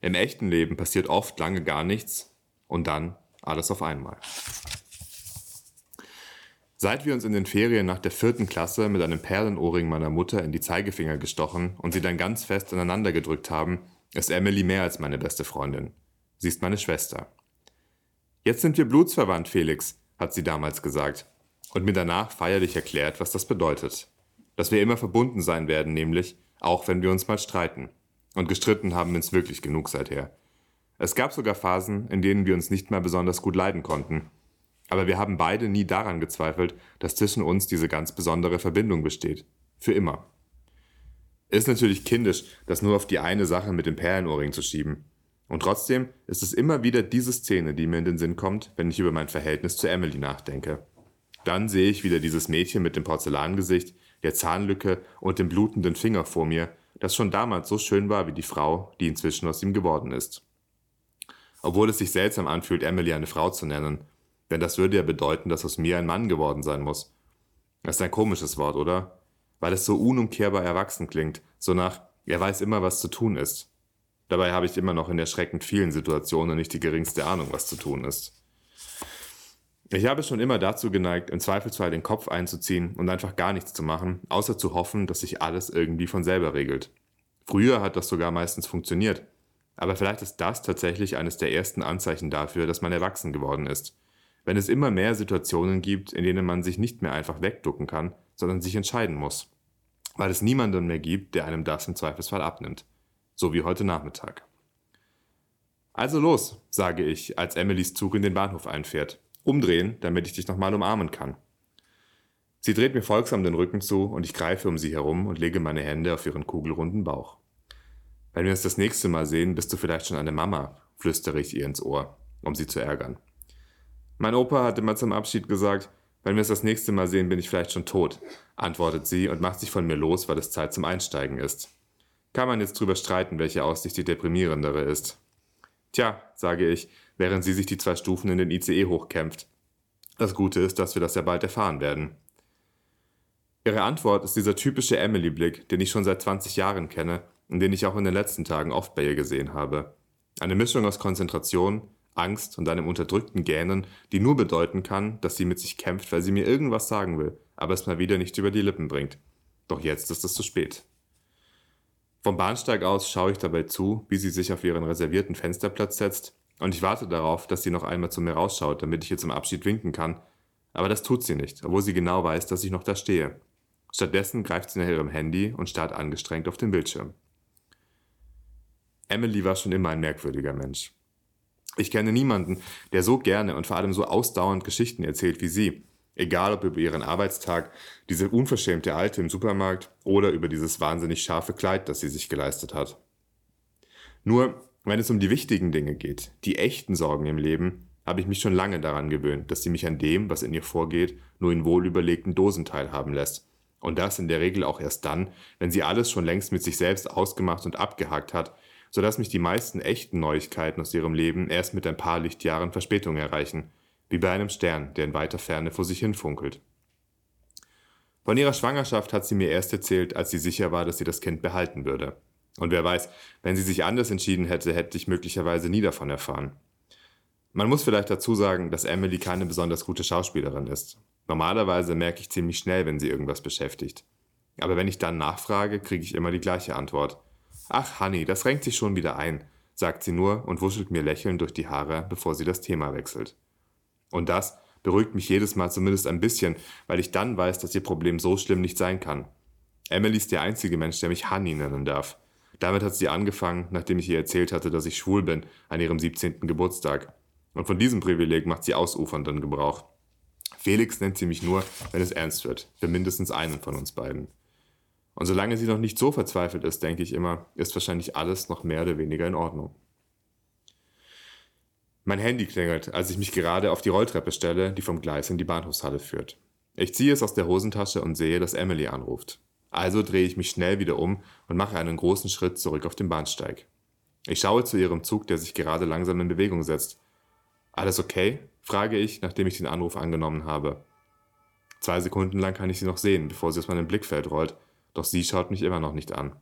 Im echten Leben passiert oft lange gar nichts und dann alles auf einmal. Seit wir uns in den Ferien nach der vierten Klasse mit einem Perlenohrring meiner Mutter in die Zeigefinger gestochen und sie dann ganz fest aneinander gedrückt haben, ist Emily mehr als meine beste Freundin. Sie ist meine Schwester. Jetzt sind wir blutsverwandt, Felix, hat sie damals gesagt und mir danach feierlich erklärt, was das bedeutet. Dass wir immer verbunden sein werden, nämlich, auch wenn wir uns mal streiten. Und gestritten haben wir uns wirklich genug seither. Es gab sogar Phasen, in denen wir uns nicht mehr besonders gut leiden konnten. Aber wir haben beide nie daran gezweifelt, dass zwischen uns diese ganz besondere Verbindung besteht. Für immer. Ist natürlich kindisch, das nur auf die eine Sache mit dem Perlenohrring zu schieben. Und trotzdem ist es immer wieder diese Szene, die mir in den Sinn kommt, wenn ich über mein Verhältnis zu Emily nachdenke. Dann sehe ich wieder dieses Mädchen mit dem Porzellangesicht, der Zahnlücke und dem blutenden Finger vor mir, das schon damals so schön war wie die Frau, die inzwischen aus ihm geworden ist. Obwohl es sich seltsam anfühlt, Emily eine Frau zu nennen, denn das würde ja bedeuten, dass aus mir ein Mann geworden sein muss. Das ist ein komisches Wort, oder? Weil es so unumkehrbar erwachsen klingt, so nach, er weiß immer, was zu tun ist. Dabei habe ich immer noch in erschreckend vielen Situationen nicht die geringste Ahnung, was zu tun ist. Ich habe schon immer dazu geneigt, im Zweifelsfall den Kopf einzuziehen und einfach gar nichts zu machen, außer zu hoffen, dass sich alles irgendwie von selber regelt. Früher hat das sogar meistens funktioniert. Aber vielleicht ist das tatsächlich eines der ersten Anzeichen dafür, dass man erwachsen geworden ist. Wenn es immer mehr Situationen gibt, in denen man sich nicht mehr einfach wegducken kann, sondern sich entscheiden muss. Weil es niemanden mehr gibt, der einem das im Zweifelsfall abnimmt. So wie heute Nachmittag. Also los, sage ich, als Emilys Zug in den Bahnhof einfährt. Umdrehen, damit ich dich nochmal umarmen kann. Sie dreht mir folgsam den Rücken zu und ich greife um sie herum und lege meine Hände auf ihren kugelrunden Bauch. Wenn wir uns das nächste Mal sehen, bist du vielleicht schon eine Mama, flüstere ich ihr ins Ohr, um sie zu ärgern. Mein Opa hatte mal zum Abschied gesagt, wenn wir uns das nächste Mal sehen, bin ich vielleicht schon tot, antwortet sie und macht sich von mir los, weil es Zeit zum Einsteigen ist. Kann man jetzt drüber streiten, welche Aussicht die deprimierendere ist. Tja, sage ich, während sie sich die zwei Stufen in den ICE hochkämpft. Das Gute ist, dass wir das ja bald erfahren werden. Ihre Antwort ist dieser typische Emily-Blick, den ich schon seit 20 Jahren kenne und den ich auch in den letzten Tagen oft bei ihr gesehen habe. Eine Mischung aus Konzentration, Angst und einem unterdrückten Gähnen, die nur bedeuten kann, dass sie mit sich kämpft, weil sie mir irgendwas sagen will, aber es mal wieder nicht über die Lippen bringt. Doch jetzt ist es zu spät. Vom Bahnsteig aus schaue ich dabei zu, wie sie sich auf ihren reservierten Fensterplatz setzt und ich warte darauf, dass sie noch einmal zu mir rausschaut, damit ich ihr zum Abschied winken kann. Aber das tut sie nicht, obwohl sie genau weiß, dass ich noch da stehe. Stattdessen greift sie nach ihrem Handy und starrt angestrengt auf den Bildschirm. Emily war schon immer ein merkwürdiger Mensch. Ich kenne niemanden, der so gerne und vor allem so ausdauernd Geschichten erzählt wie sie. Egal ob über ihren Arbeitstag, diese unverschämte Alte im Supermarkt oder über dieses wahnsinnig scharfe Kleid, das sie sich geleistet hat. Nur wenn es um die wichtigen Dinge geht, die echten Sorgen im Leben, habe ich mich schon lange daran gewöhnt, dass sie mich an dem, was in ihr vorgeht, nur in wohlüberlegten Dosen teilhaben lässt. Und das in der Regel auch erst dann, wenn sie alles schon längst mit sich selbst ausgemacht und abgehakt hat, sodass mich die meisten echten Neuigkeiten aus ihrem Leben erst mit ein paar Lichtjahren Verspätung erreichen, wie bei einem Stern, der in weiter Ferne vor sich hin funkelt. Von ihrer Schwangerschaft hat sie mir erst erzählt, als sie sicher war, dass sie das Kind behalten würde. Und wer weiß, wenn sie sich anders entschieden hätte, hätte ich möglicherweise nie davon erfahren. Man muss vielleicht dazu sagen, dass Emily keine besonders gute Schauspielerin ist. Normalerweise merke ich ziemlich schnell, wenn sie irgendwas beschäftigt. Aber wenn ich dann nachfrage, kriege ich immer die gleiche Antwort. Ach, Honey, das renkt sich schon wieder ein, sagt sie nur und wuschelt mir lächelnd durch die Haare, bevor sie das Thema wechselt. Und das, beruhigt mich jedes Mal zumindest ein bisschen, weil ich dann weiß, dass ihr Problem so schlimm nicht sein kann. Emily ist der einzige Mensch, der mich Honey nennen darf. Damit hat sie angefangen, nachdem ich ihr erzählt hatte, dass ich schwul bin, an ihrem 17. Geburtstag. Und von diesem Privileg macht sie ausufernden Gebrauch. Felix nennt sie mich nur, wenn es ernst wird, für mindestens einen von uns beiden. Und solange sie noch nicht so verzweifelt ist, denke ich immer, ist wahrscheinlich alles noch mehr oder weniger in Ordnung. Mein Handy klingelt, als ich mich gerade auf die Rolltreppe stelle, die vom Gleis in die Bahnhofshalle führt. Ich ziehe es aus der Hosentasche und sehe, dass Emily anruft. Also drehe ich mich schnell wieder um und mache einen großen Schritt zurück auf den Bahnsteig. Ich schaue zu ihrem Zug, der sich gerade langsam in Bewegung setzt. Alles okay? frage ich, nachdem ich den Anruf angenommen habe. Zwei Sekunden lang kann ich sie noch sehen, bevor sie aus meinem Blickfeld rollt, doch sie schaut mich immer noch nicht an.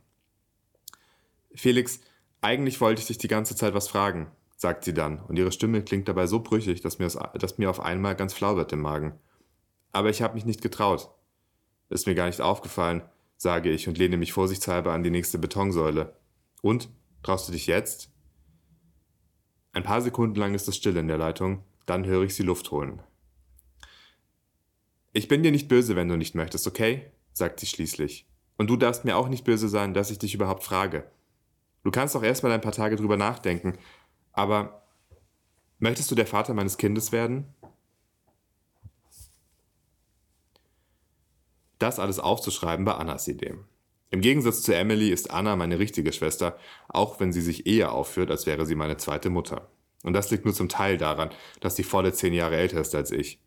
Felix, eigentlich wollte ich dich die ganze Zeit was fragen, sagt sie dann, und ihre Stimme klingt dabei so brüchig, dass mir, das, dass mir auf einmal ganz flau wird im Magen. Aber ich habe mich nicht getraut. Ist mir gar nicht aufgefallen, sage ich und lehne mich vorsichtshalber an die nächste Betonsäule. Und? Traust du dich jetzt? Ein paar Sekunden lang ist es still in der Leitung, dann höre ich sie Luft holen. Ich bin dir nicht böse, wenn du nicht möchtest, okay? sagt sie schließlich. Und du darfst mir auch nicht böse sein, dass ich dich überhaupt frage. Du kannst auch erstmal ein paar Tage drüber nachdenken, aber möchtest du der Vater meines Kindes werden? Das alles aufzuschreiben war Annas Idee. Im Gegensatz zu Emily ist Anna meine richtige Schwester, auch wenn sie sich eher aufführt, als wäre sie meine zweite Mutter. Und das liegt nur zum Teil daran, dass sie volle zehn Jahre älter ist als ich.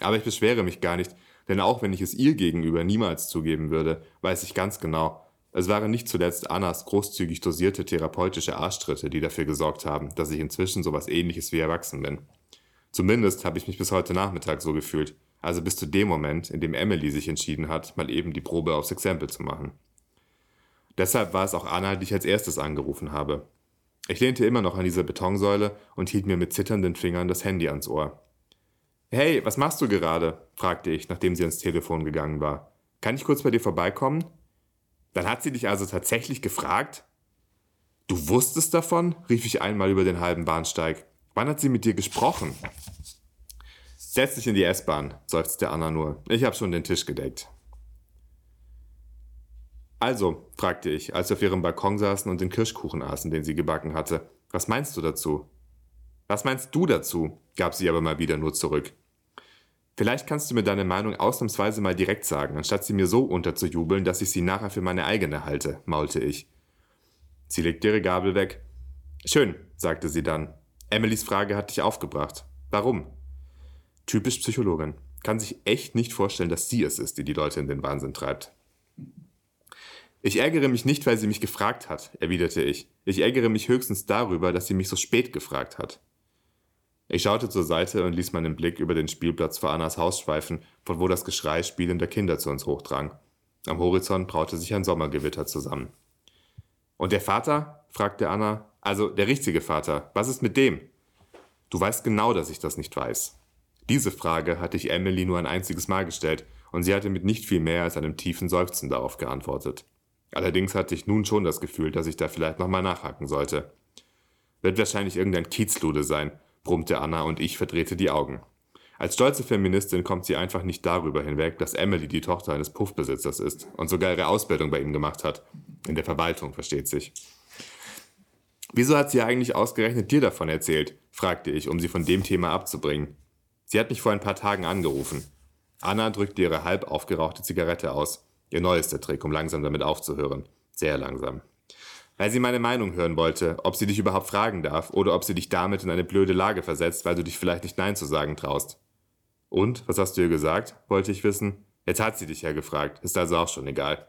Aber ich beschwere mich gar nicht, denn auch wenn ich es ihr gegenüber niemals zugeben würde, weiß ich ganz genau, es waren nicht zuletzt Annas großzügig dosierte therapeutische Arschtritte, die dafür gesorgt haben, dass ich inzwischen sowas ähnliches wie erwachsen bin. Zumindest habe ich mich bis heute Nachmittag so gefühlt, also bis zu dem Moment, in dem Emily sich entschieden hat, mal eben die Probe aufs Exempel zu machen. Deshalb war es auch Anna, die ich als erstes angerufen habe. Ich lehnte immer noch an dieser Betonsäule und hielt mir mit zitternden Fingern das Handy ans Ohr. Hey, was machst du gerade? fragte ich, nachdem sie ans Telefon gegangen war. Kann ich kurz bei dir vorbeikommen? Dann hat sie dich also tatsächlich gefragt? Du wusstest davon? rief ich einmal über den halben Bahnsteig. Wann hat sie mit dir gesprochen? Setz dich in die S-Bahn, seufzte Anna nur. Ich habe schon den Tisch gedeckt. Also, fragte ich, als wir auf ihrem Balkon saßen und den Kirschkuchen aßen, den sie gebacken hatte, was meinst du dazu? Was meinst du dazu? gab sie aber mal wieder nur zurück. Vielleicht kannst du mir deine Meinung ausnahmsweise mal direkt sagen, anstatt sie mir so unterzujubeln, dass ich sie nachher für meine eigene halte, maulte ich. Sie legte ihre Gabel weg. Schön, sagte sie dann. Emilys Frage hat dich aufgebracht. Warum? Typisch Psychologin. Kann sich echt nicht vorstellen, dass sie es ist, die die Leute in den Wahnsinn treibt. Ich ärgere mich nicht, weil sie mich gefragt hat, erwiderte ich. Ich ärgere mich höchstens darüber, dass sie mich so spät gefragt hat. Ich schaute zur Seite und ließ meinen Blick über den Spielplatz vor Annas Haus schweifen, von wo das Geschrei spielender Kinder zu uns hochdrang. Am Horizont braute sich ein Sommergewitter zusammen. Und der Vater? fragte Anna. Also der richtige Vater. Was ist mit dem? Du weißt genau, dass ich das nicht weiß. Diese Frage hatte ich Emily nur ein einziges Mal gestellt, und sie hatte mit nicht viel mehr als einem tiefen Seufzen darauf geantwortet. Allerdings hatte ich nun schon das Gefühl, dass ich da vielleicht nochmal nachhaken sollte. Wird wahrscheinlich irgendein Kiezlude sein, brummte Anna und ich verdrehte die Augen. Als stolze Feministin kommt sie einfach nicht darüber hinweg, dass Emily die Tochter eines Puffbesitzers ist und sogar ihre Ausbildung bei ihm gemacht hat. In der Verwaltung, versteht sich. Wieso hat sie eigentlich ausgerechnet dir davon erzählt? fragte ich, um sie von dem Thema abzubringen. Sie hat mich vor ein paar Tagen angerufen. Anna drückte ihre halb aufgerauchte Zigarette aus. Ihr neuester Trick, um langsam damit aufzuhören. Sehr langsam weil sie meine Meinung hören wollte, ob sie dich überhaupt fragen darf oder ob sie dich damit in eine blöde Lage versetzt, weil du dich vielleicht nicht Nein zu sagen traust. Und, was hast du ihr gesagt? wollte ich wissen. Jetzt hat sie dich ja gefragt, ist also auch schon egal.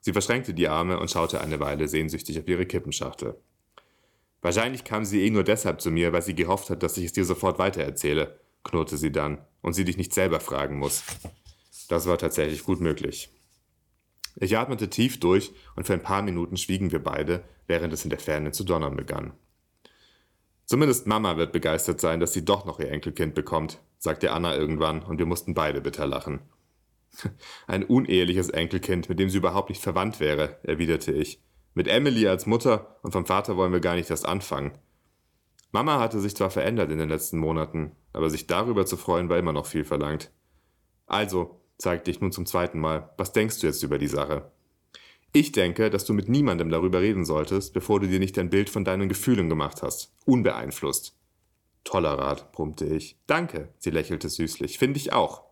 Sie verschränkte die Arme und schaute eine Weile sehnsüchtig auf ihre Kippenschachtel. Wahrscheinlich kam sie eh nur deshalb zu mir, weil sie gehofft hat, dass ich es dir sofort weitererzähle, knurrte sie dann, und sie dich nicht selber fragen muss. Das war tatsächlich gut möglich. Ich atmete tief durch und für ein paar Minuten schwiegen wir beide, während es in der Ferne zu donnern begann. Zumindest Mama wird begeistert sein, dass sie doch noch ihr Enkelkind bekommt, sagte Anna irgendwann, und wir mussten beide bitter lachen. [LAUGHS] Ein uneheliches Enkelkind, mit dem sie überhaupt nicht verwandt wäre, erwiderte ich. Mit Emily als Mutter und vom Vater wollen wir gar nicht erst anfangen. Mama hatte sich zwar verändert in den letzten Monaten, aber sich darüber zu freuen war immer noch viel verlangt. Also, sagte ich nun zum zweiten Mal, was denkst du jetzt über die Sache? Ich denke, dass du mit niemandem darüber reden solltest, bevor du dir nicht ein Bild von deinen Gefühlen gemacht hast, unbeeinflusst. Toller Rat, brummte ich. Danke, sie lächelte süßlich. Finde ich auch.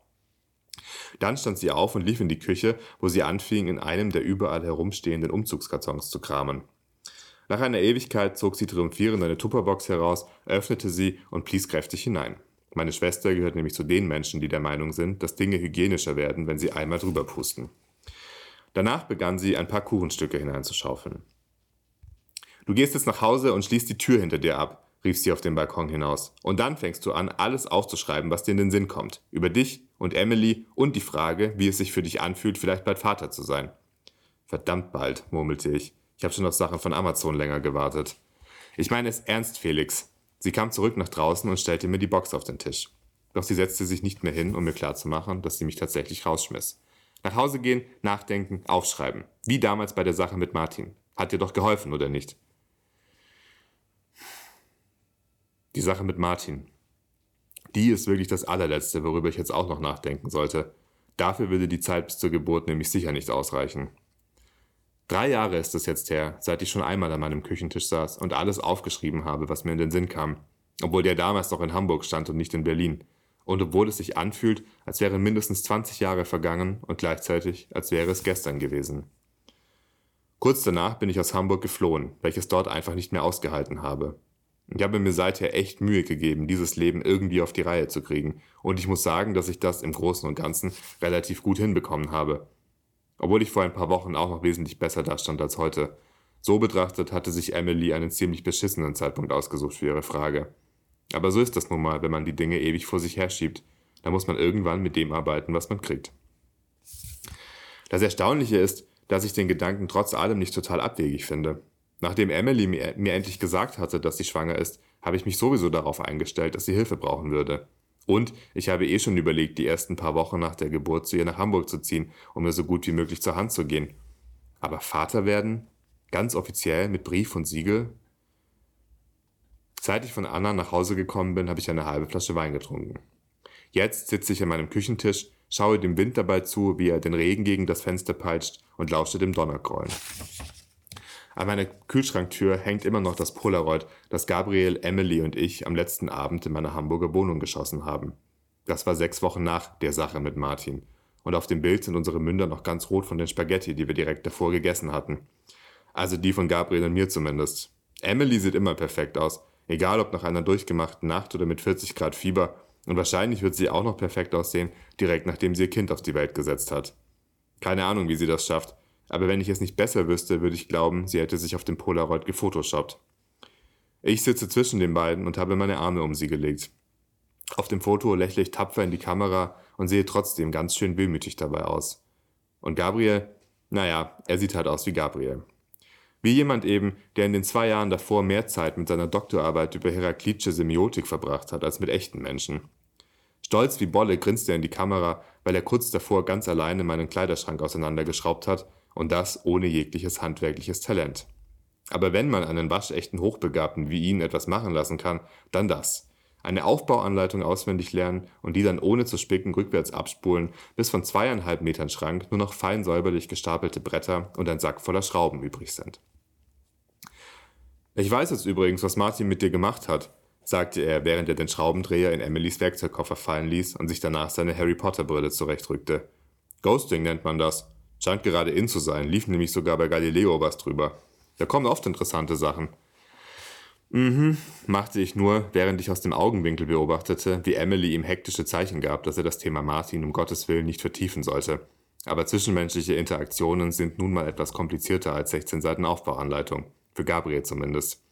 Dann stand sie auf und lief in die Küche, wo sie anfing, in einem der überall herumstehenden Umzugskartons zu kramen. Nach einer Ewigkeit zog sie triumphierend eine Tupperbox heraus, öffnete sie und blies kräftig hinein. Meine Schwester gehört nämlich zu den Menschen, die der Meinung sind, dass Dinge hygienischer werden, wenn sie einmal drüber pusten. Danach begann sie, ein paar Kuchenstücke hineinzuschaufeln. Du gehst jetzt nach Hause und schließt die Tür hinter dir ab, rief sie auf den Balkon hinaus. Und dann fängst du an, alles aufzuschreiben, was dir in den Sinn kommt. Über dich und Emily und die Frage, wie es sich für dich anfühlt, vielleicht bald Vater zu sein. Verdammt bald, murmelte ich. Ich habe schon auf Sachen von Amazon länger gewartet. Ich meine es ernst, Felix. Sie kam zurück nach draußen und stellte mir die Box auf den Tisch. Doch sie setzte sich nicht mehr hin, um mir klarzumachen, dass sie mich tatsächlich rausschmiss. Nach Hause gehen, nachdenken, aufschreiben. Wie damals bei der Sache mit Martin. Hat dir doch geholfen, oder nicht? Die Sache mit Martin. Die ist wirklich das allerletzte, worüber ich jetzt auch noch nachdenken sollte. Dafür würde die Zeit bis zur Geburt nämlich sicher nicht ausreichen. Drei Jahre ist es jetzt her, seit ich schon einmal an meinem Küchentisch saß und alles aufgeschrieben habe, was mir in den Sinn kam, obwohl der damals noch in Hamburg stand und nicht in Berlin. Und obwohl es sich anfühlt, als wären mindestens 20 Jahre vergangen und gleichzeitig, als wäre es gestern gewesen. Kurz danach bin ich aus Hamburg geflohen, welches dort einfach nicht mehr ausgehalten habe. Ich habe mir seither echt Mühe gegeben, dieses Leben irgendwie auf die Reihe zu kriegen, und ich muss sagen, dass ich das im Großen und Ganzen relativ gut hinbekommen habe. Obwohl ich vor ein paar Wochen auch noch wesentlich besser dastand als heute. So betrachtet hatte sich Emily einen ziemlich beschissenen Zeitpunkt ausgesucht für ihre Frage. Aber so ist das nun mal, wenn man die Dinge ewig vor sich herschiebt. Da muss man irgendwann mit dem arbeiten, was man kriegt. Das Erstaunliche ist, dass ich den Gedanken trotz allem nicht total abwegig finde. Nachdem Emily mir, mir endlich gesagt hatte, dass sie schwanger ist, habe ich mich sowieso darauf eingestellt, dass sie Hilfe brauchen würde. Und ich habe eh schon überlegt, die ersten paar Wochen nach der Geburt zu ihr nach Hamburg zu ziehen, um mir so gut wie möglich zur Hand zu gehen. Aber Vater werden? Ganz offiziell mit Brief und Siegel? Seit ich von Anna nach Hause gekommen bin, habe ich eine halbe Flasche Wein getrunken. Jetzt sitze ich an meinem Küchentisch, schaue dem Wind dabei zu, wie er den Regen gegen das Fenster peitscht und lausche dem Donnergrollen. An meiner Kühlschranktür hängt immer noch das Polaroid, das Gabriel, Emily und ich am letzten Abend in meiner Hamburger Wohnung geschossen haben. Das war sechs Wochen nach der Sache mit Martin. Und auf dem Bild sind unsere Münder noch ganz rot von den Spaghetti, die wir direkt davor gegessen hatten. Also die von Gabriel und mir zumindest. Emily sieht immer perfekt aus, egal ob nach einer durchgemachten Nacht oder mit 40 Grad Fieber. Und wahrscheinlich wird sie auch noch perfekt aussehen, direkt nachdem sie ihr Kind auf die Welt gesetzt hat. Keine Ahnung, wie sie das schafft. Aber wenn ich es nicht besser wüsste, würde ich glauben, sie hätte sich auf dem Polaroid gefotoshoppt. Ich sitze zwischen den beiden und habe meine Arme um sie gelegt. Auf dem Foto lächle ich tapfer in die Kamera und sehe trotzdem ganz schön wehmütig dabei aus. Und Gabriel, naja, er sieht halt aus wie Gabriel. Wie jemand eben, der in den zwei Jahren davor mehr Zeit mit seiner Doktorarbeit über Heraklitsche Semiotik verbracht hat als mit echten Menschen. Stolz wie Bolle grinst er in die Kamera, weil er kurz davor ganz alleine meinen Kleiderschrank auseinandergeschraubt hat und das ohne jegliches handwerkliches Talent. Aber wenn man einen waschechten Hochbegabten wie ihn etwas machen lassen kann, dann das. Eine Aufbauanleitung auswendig lernen und die dann ohne zu spicken rückwärts abspulen, bis von zweieinhalb Metern Schrank nur noch fein säuberlich gestapelte Bretter und ein Sack voller Schrauben übrig sind. Ich weiß jetzt übrigens, was Martin mit dir gemacht hat, sagte er, während er den Schraubendreher in Emilys Werkzeugkoffer fallen ließ und sich danach seine Harry Potter Brille zurechtrückte. Ghosting nennt man das. Scheint gerade in zu sein, lief nämlich sogar bei Galileo was drüber. Da kommen oft interessante Sachen. Mhm, machte ich nur, während ich aus dem Augenwinkel beobachtete, wie Emily ihm hektische Zeichen gab, dass er das Thema Martin um Gottes Willen nicht vertiefen sollte. Aber zwischenmenschliche Interaktionen sind nun mal etwas komplizierter als 16 Seiten Aufbauanleitung. Für Gabriel zumindest.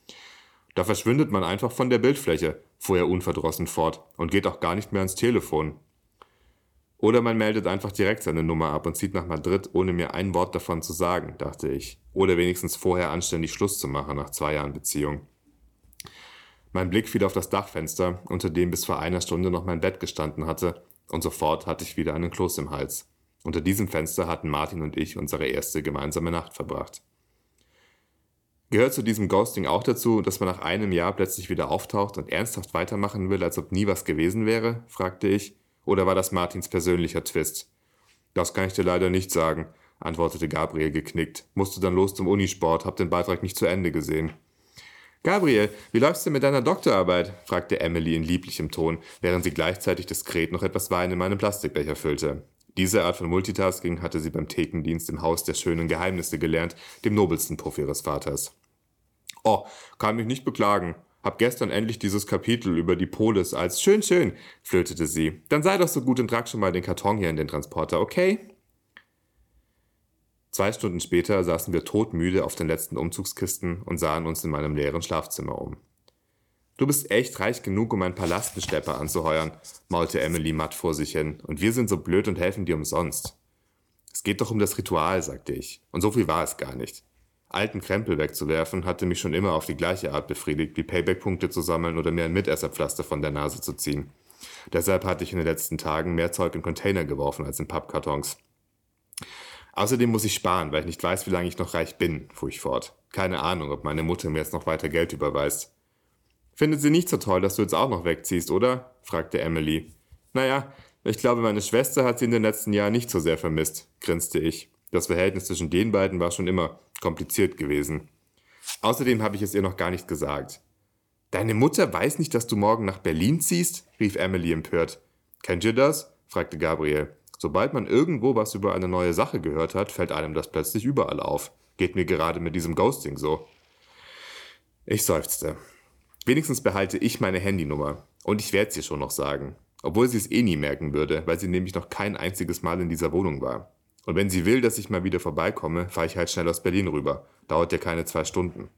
Da verschwindet man einfach von der Bildfläche, fuhr er unverdrossen fort, und geht auch gar nicht mehr ans Telefon. Oder man meldet einfach direkt seine Nummer ab und zieht nach Madrid, ohne mir ein Wort davon zu sagen, dachte ich. Oder wenigstens vorher anständig Schluss zu machen nach zwei Jahren Beziehung. Mein Blick fiel auf das Dachfenster, unter dem bis vor einer Stunde noch mein Bett gestanden hatte, und sofort hatte ich wieder einen Kloß im Hals. Unter diesem Fenster hatten Martin und ich unsere erste gemeinsame Nacht verbracht. Gehört zu diesem Ghosting auch dazu, dass man nach einem Jahr plötzlich wieder auftaucht und ernsthaft weitermachen will, als ob nie was gewesen wäre? fragte ich. Oder war das Martins persönlicher Twist? Das kann ich dir leider nicht sagen, antwortete Gabriel geknickt. Musste dann los zum Unisport, hab den Beitrag nicht zu Ende gesehen. Gabriel, wie läufst du mit deiner Doktorarbeit? fragte Emily in lieblichem Ton, während sie gleichzeitig diskret noch etwas Wein in meinen Plastikbecher füllte. Diese Art von Multitasking hatte sie beim Thekendienst im Haus der schönen Geheimnisse gelernt, dem nobelsten Puff ihres Vaters. Oh, kann mich nicht beklagen. Hab gestern endlich dieses Kapitel über die Polis als schön, schön, flötete sie. Dann sei doch so gut und trag schon mal den Karton hier in den Transporter, okay? Zwei Stunden später saßen wir todmüde auf den letzten Umzugskisten und sahen uns in meinem leeren Schlafzimmer um. Du bist echt reich genug, um einen Palastenschlepper anzuheuern, maulte Emily matt vor sich hin, und wir sind so blöd und helfen dir umsonst. Es geht doch um das Ritual, sagte ich, und so viel war es gar nicht. Alten Krempel wegzuwerfen hatte mich schon immer auf die gleiche Art befriedigt, wie Payback-Punkte zu sammeln oder mir ein Mitesserpflaster von der Nase zu ziehen. Deshalb hatte ich in den letzten Tagen mehr Zeug in Container geworfen als in Pappkartons. Außerdem muss ich sparen, weil ich nicht weiß, wie lange ich noch reich bin, fuhr ich fort. Keine Ahnung, ob meine Mutter mir jetzt noch weiter Geld überweist. Findet sie nicht so toll, dass du jetzt auch noch wegziehst, oder? fragte Emily. Naja, ich glaube, meine Schwester hat sie in den letzten Jahren nicht so sehr vermisst, grinste ich. Das Verhältnis zwischen den beiden war schon immer kompliziert gewesen. Außerdem habe ich es ihr noch gar nicht gesagt. Deine Mutter weiß nicht, dass du morgen nach Berlin ziehst? rief Emily empört. Kennt ihr das? fragte Gabriel. Sobald man irgendwo was über eine neue Sache gehört hat, fällt einem das plötzlich überall auf. Geht mir gerade mit diesem Ghosting so. Ich seufzte. Wenigstens behalte ich meine Handynummer. Und ich werde es ihr schon noch sagen. Obwohl sie es eh nie merken würde, weil sie nämlich noch kein einziges Mal in dieser Wohnung war. Und wenn sie will, dass ich mal wieder vorbeikomme, fahre ich halt schnell aus Berlin rüber. Dauert ja keine zwei Stunden.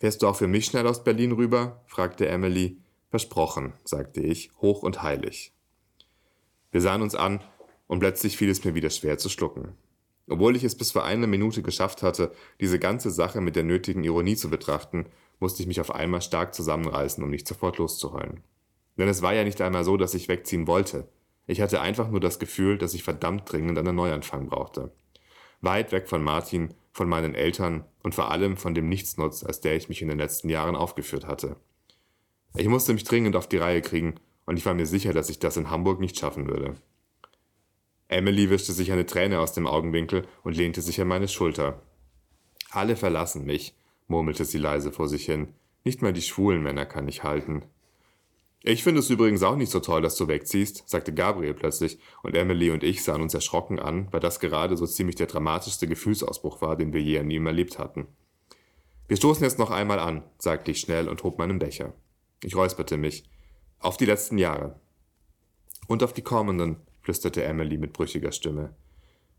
Fährst du auch für mich schnell aus Berlin rüber? fragte Emily. Versprochen, sagte ich, hoch und heilig. Wir sahen uns an und plötzlich fiel es mir wieder schwer zu schlucken. Obwohl ich es bis vor einer Minute geschafft hatte, diese ganze Sache mit der nötigen Ironie zu betrachten, musste ich mich auf einmal stark zusammenreißen, um nicht sofort loszuheulen. Denn es war ja nicht einmal so, dass ich wegziehen wollte. Ich hatte einfach nur das Gefühl, dass ich verdammt dringend einen Neuanfang brauchte. Weit weg von Martin, von meinen Eltern und vor allem von dem Nichtsnutz, als der ich mich in den letzten Jahren aufgeführt hatte. Ich musste mich dringend auf die Reihe kriegen und ich war mir sicher, dass ich das in Hamburg nicht schaffen würde. Emily wischte sich eine Träne aus dem Augenwinkel und lehnte sich an meine Schulter. Alle verlassen mich, murmelte sie leise vor sich hin. Nicht mal die schwulen Männer kann ich halten. Ich finde es übrigens auch nicht so toll, dass du wegziehst, sagte Gabriel plötzlich, und Emily und ich sahen uns erschrocken an, weil das gerade so ziemlich der dramatischste Gefühlsausbruch war, den wir je an ihm erlebt hatten. Wir stoßen jetzt noch einmal an, sagte ich schnell und hob meinen Becher. Ich räusperte mich. Auf die letzten Jahre. Und auf die kommenden, flüsterte Emily mit brüchiger Stimme.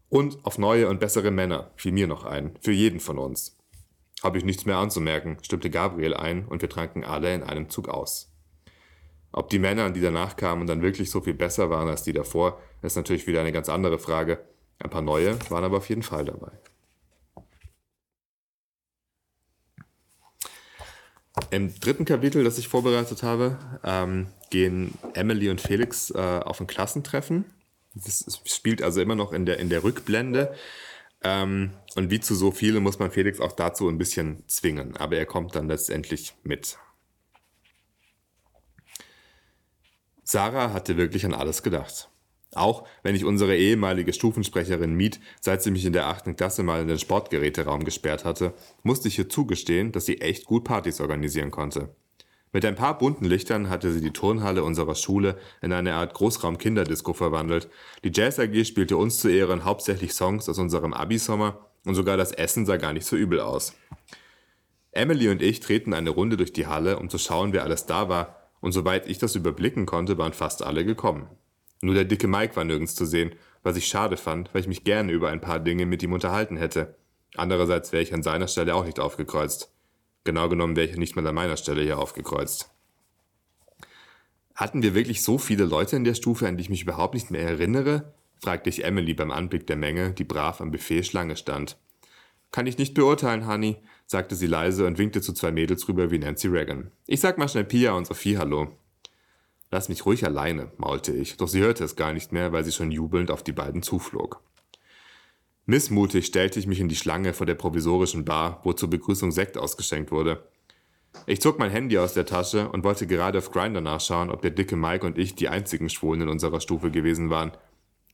Und auf neue und bessere Männer, fiel mir noch ein, für jeden von uns. Habe ich nichts mehr anzumerken, stimmte Gabriel ein, und wir tranken alle in einem Zug aus. Ob die Männer, die danach kamen, dann wirklich so viel besser waren als die davor, ist natürlich wieder eine ganz andere Frage. Ein paar neue waren aber auf jeden Fall dabei. Im dritten Kapitel, das ich vorbereitet habe, ähm, gehen Emily und Felix äh, auf ein Klassentreffen. Das spielt also immer noch in der, in der Rückblende. Ähm, und wie zu so vielen muss man Felix auch dazu ein bisschen zwingen. Aber er kommt dann letztendlich mit. Sarah hatte wirklich an alles gedacht. Auch wenn ich unsere ehemalige Stufensprecherin Miet, seit sie mich in der achten Klasse mal in den Sportgeräteraum gesperrt hatte, musste ich ihr zugestehen, dass sie echt gut Partys organisieren konnte. Mit ein paar bunten Lichtern hatte sie die Turnhalle unserer Schule in eine Art Großraum-Kinderdisco verwandelt. Die Jazz AG spielte uns zu Ehren hauptsächlich Songs aus unserem Abi-Sommer und sogar das Essen sah gar nicht so übel aus. Emily und ich treten eine Runde durch die Halle, um zu schauen, wer alles da war und soweit ich das überblicken konnte, waren fast alle gekommen. Nur der dicke Mike war nirgends zu sehen, was ich schade fand, weil ich mich gerne über ein paar Dinge mit ihm unterhalten hätte. Andererseits wäre ich an seiner Stelle auch nicht aufgekreuzt. Genau genommen wäre ich nicht mal an meiner Stelle hier aufgekreuzt. Hatten wir wirklich so viele Leute in der Stufe, an die ich mich überhaupt nicht mehr erinnere? fragte ich Emily beim Anblick der Menge, die brav am Buffet Schlange stand. Kann ich nicht beurteilen, Honey, sagte sie leise und winkte zu zwei Mädels rüber wie Nancy Reagan. Ich sag mal schnell Pia und Sophie Hallo. Lass mich ruhig alleine, maulte ich, doch sie hörte es gar nicht mehr, weil sie schon jubelnd auf die beiden zuflog. Missmutig stellte ich mich in die Schlange vor der provisorischen Bar, wo zur Begrüßung Sekt ausgeschenkt wurde. Ich zog mein Handy aus der Tasche und wollte gerade auf Grinder nachschauen, ob der dicke Mike und ich die einzigen Schwulen in unserer Stufe gewesen waren.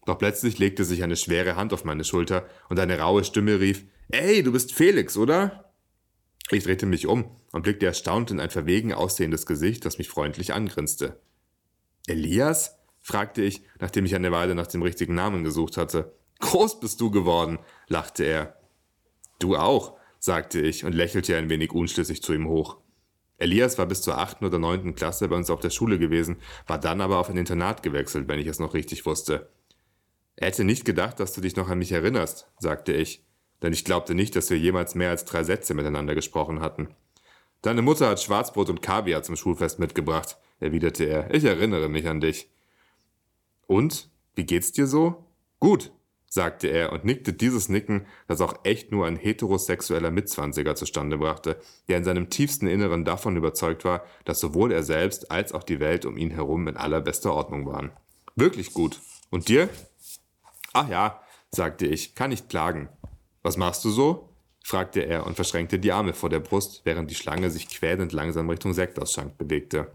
Doch plötzlich legte sich eine schwere Hand auf meine Schulter und eine raue Stimme rief, Ey, du bist Felix, oder? Ich drehte mich um und blickte erstaunt in ein verwegen aussehendes Gesicht, das mich freundlich angrinste. Elias? fragte ich, nachdem ich eine Weile nach dem richtigen Namen gesucht hatte. Groß bist du geworden, lachte er. Du auch, sagte ich und lächelte ein wenig unschlüssig zu ihm hoch. Elias war bis zur achten oder neunten Klasse bei uns auf der Schule gewesen, war dann aber auf ein Internat gewechselt, wenn ich es noch richtig wusste. Er hätte nicht gedacht, dass du dich noch an mich erinnerst, sagte ich denn ich glaubte nicht, dass wir jemals mehr als drei Sätze miteinander gesprochen hatten. Deine Mutter hat Schwarzbrot und Kaviar zum Schulfest mitgebracht, erwiderte er. Ich erinnere mich an dich. Und? Wie geht's dir so? Gut, sagte er und nickte dieses Nicken, das auch echt nur ein heterosexueller Mitzwanziger zustande brachte, der in seinem tiefsten Inneren davon überzeugt war, dass sowohl er selbst als auch die Welt um ihn herum in allerbester Ordnung waren. Wirklich gut. Und dir? Ach ja, sagte ich, kann nicht klagen. Was machst du so? fragte er und verschränkte die Arme vor der Brust, während die Schlange sich quälend langsam Richtung Sektausschank bewegte.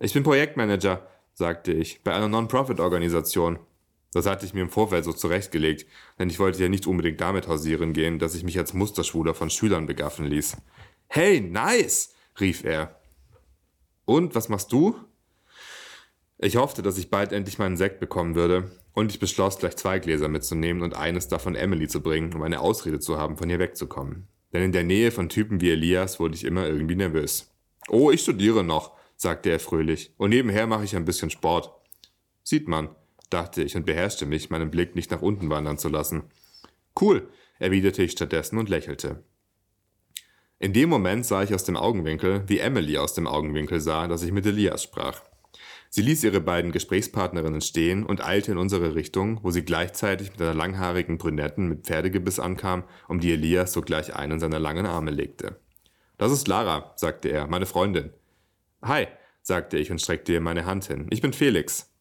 Ich bin Projektmanager, sagte ich, bei einer Non-Profit-Organisation. Das hatte ich mir im Vorfeld so zurechtgelegt, denn ich wollte ja nicht unbedingt damit hausieren gehen, dass ich mich als Musterschwuler von Schülern begaffen ließ. Hey, nice! rief er. Und, was machst du? Ich hoffte, dass ich bald endlich meinen Sekt bekommen würde, und ich beschloss, gleich zwei Gläser mitzunehmen und eines davon Emily zu bringen, um eine Ausrede zu haben, von ihr wegzukommen. Denn in der Nähe von Typen wie Elias wurde ich immer irgendwie nervös. Oh, ich studiere noch, sagte er fröhlich, und nebenher mache ich ein bisschen Sport. Sieht man, dachte ich und beherrschte mich, meinen Blick nicht nach unten wandern zu lassen. Cool, erwiderte ich stattdessen und lächelte. In dem Moment sah ich aus dem Augenwinkel, wie Emily aus dem Augenwinkel sah, dass ich mit Elias sprach. Sie ließ ihre beiden Gesprächspartnerinnen stehen und eilte in unsere Richtung, wo sie gleichzeitig mit einer langhaarigen Brünetten mit Pferdegebiss ankam, um die Elias sogleich einen seiner langen Arme legte. Das ist Lara, sagte er, meine Freundin. Hi, sagte ich und streckte ihr meine Hand hin. Ich bin Felix.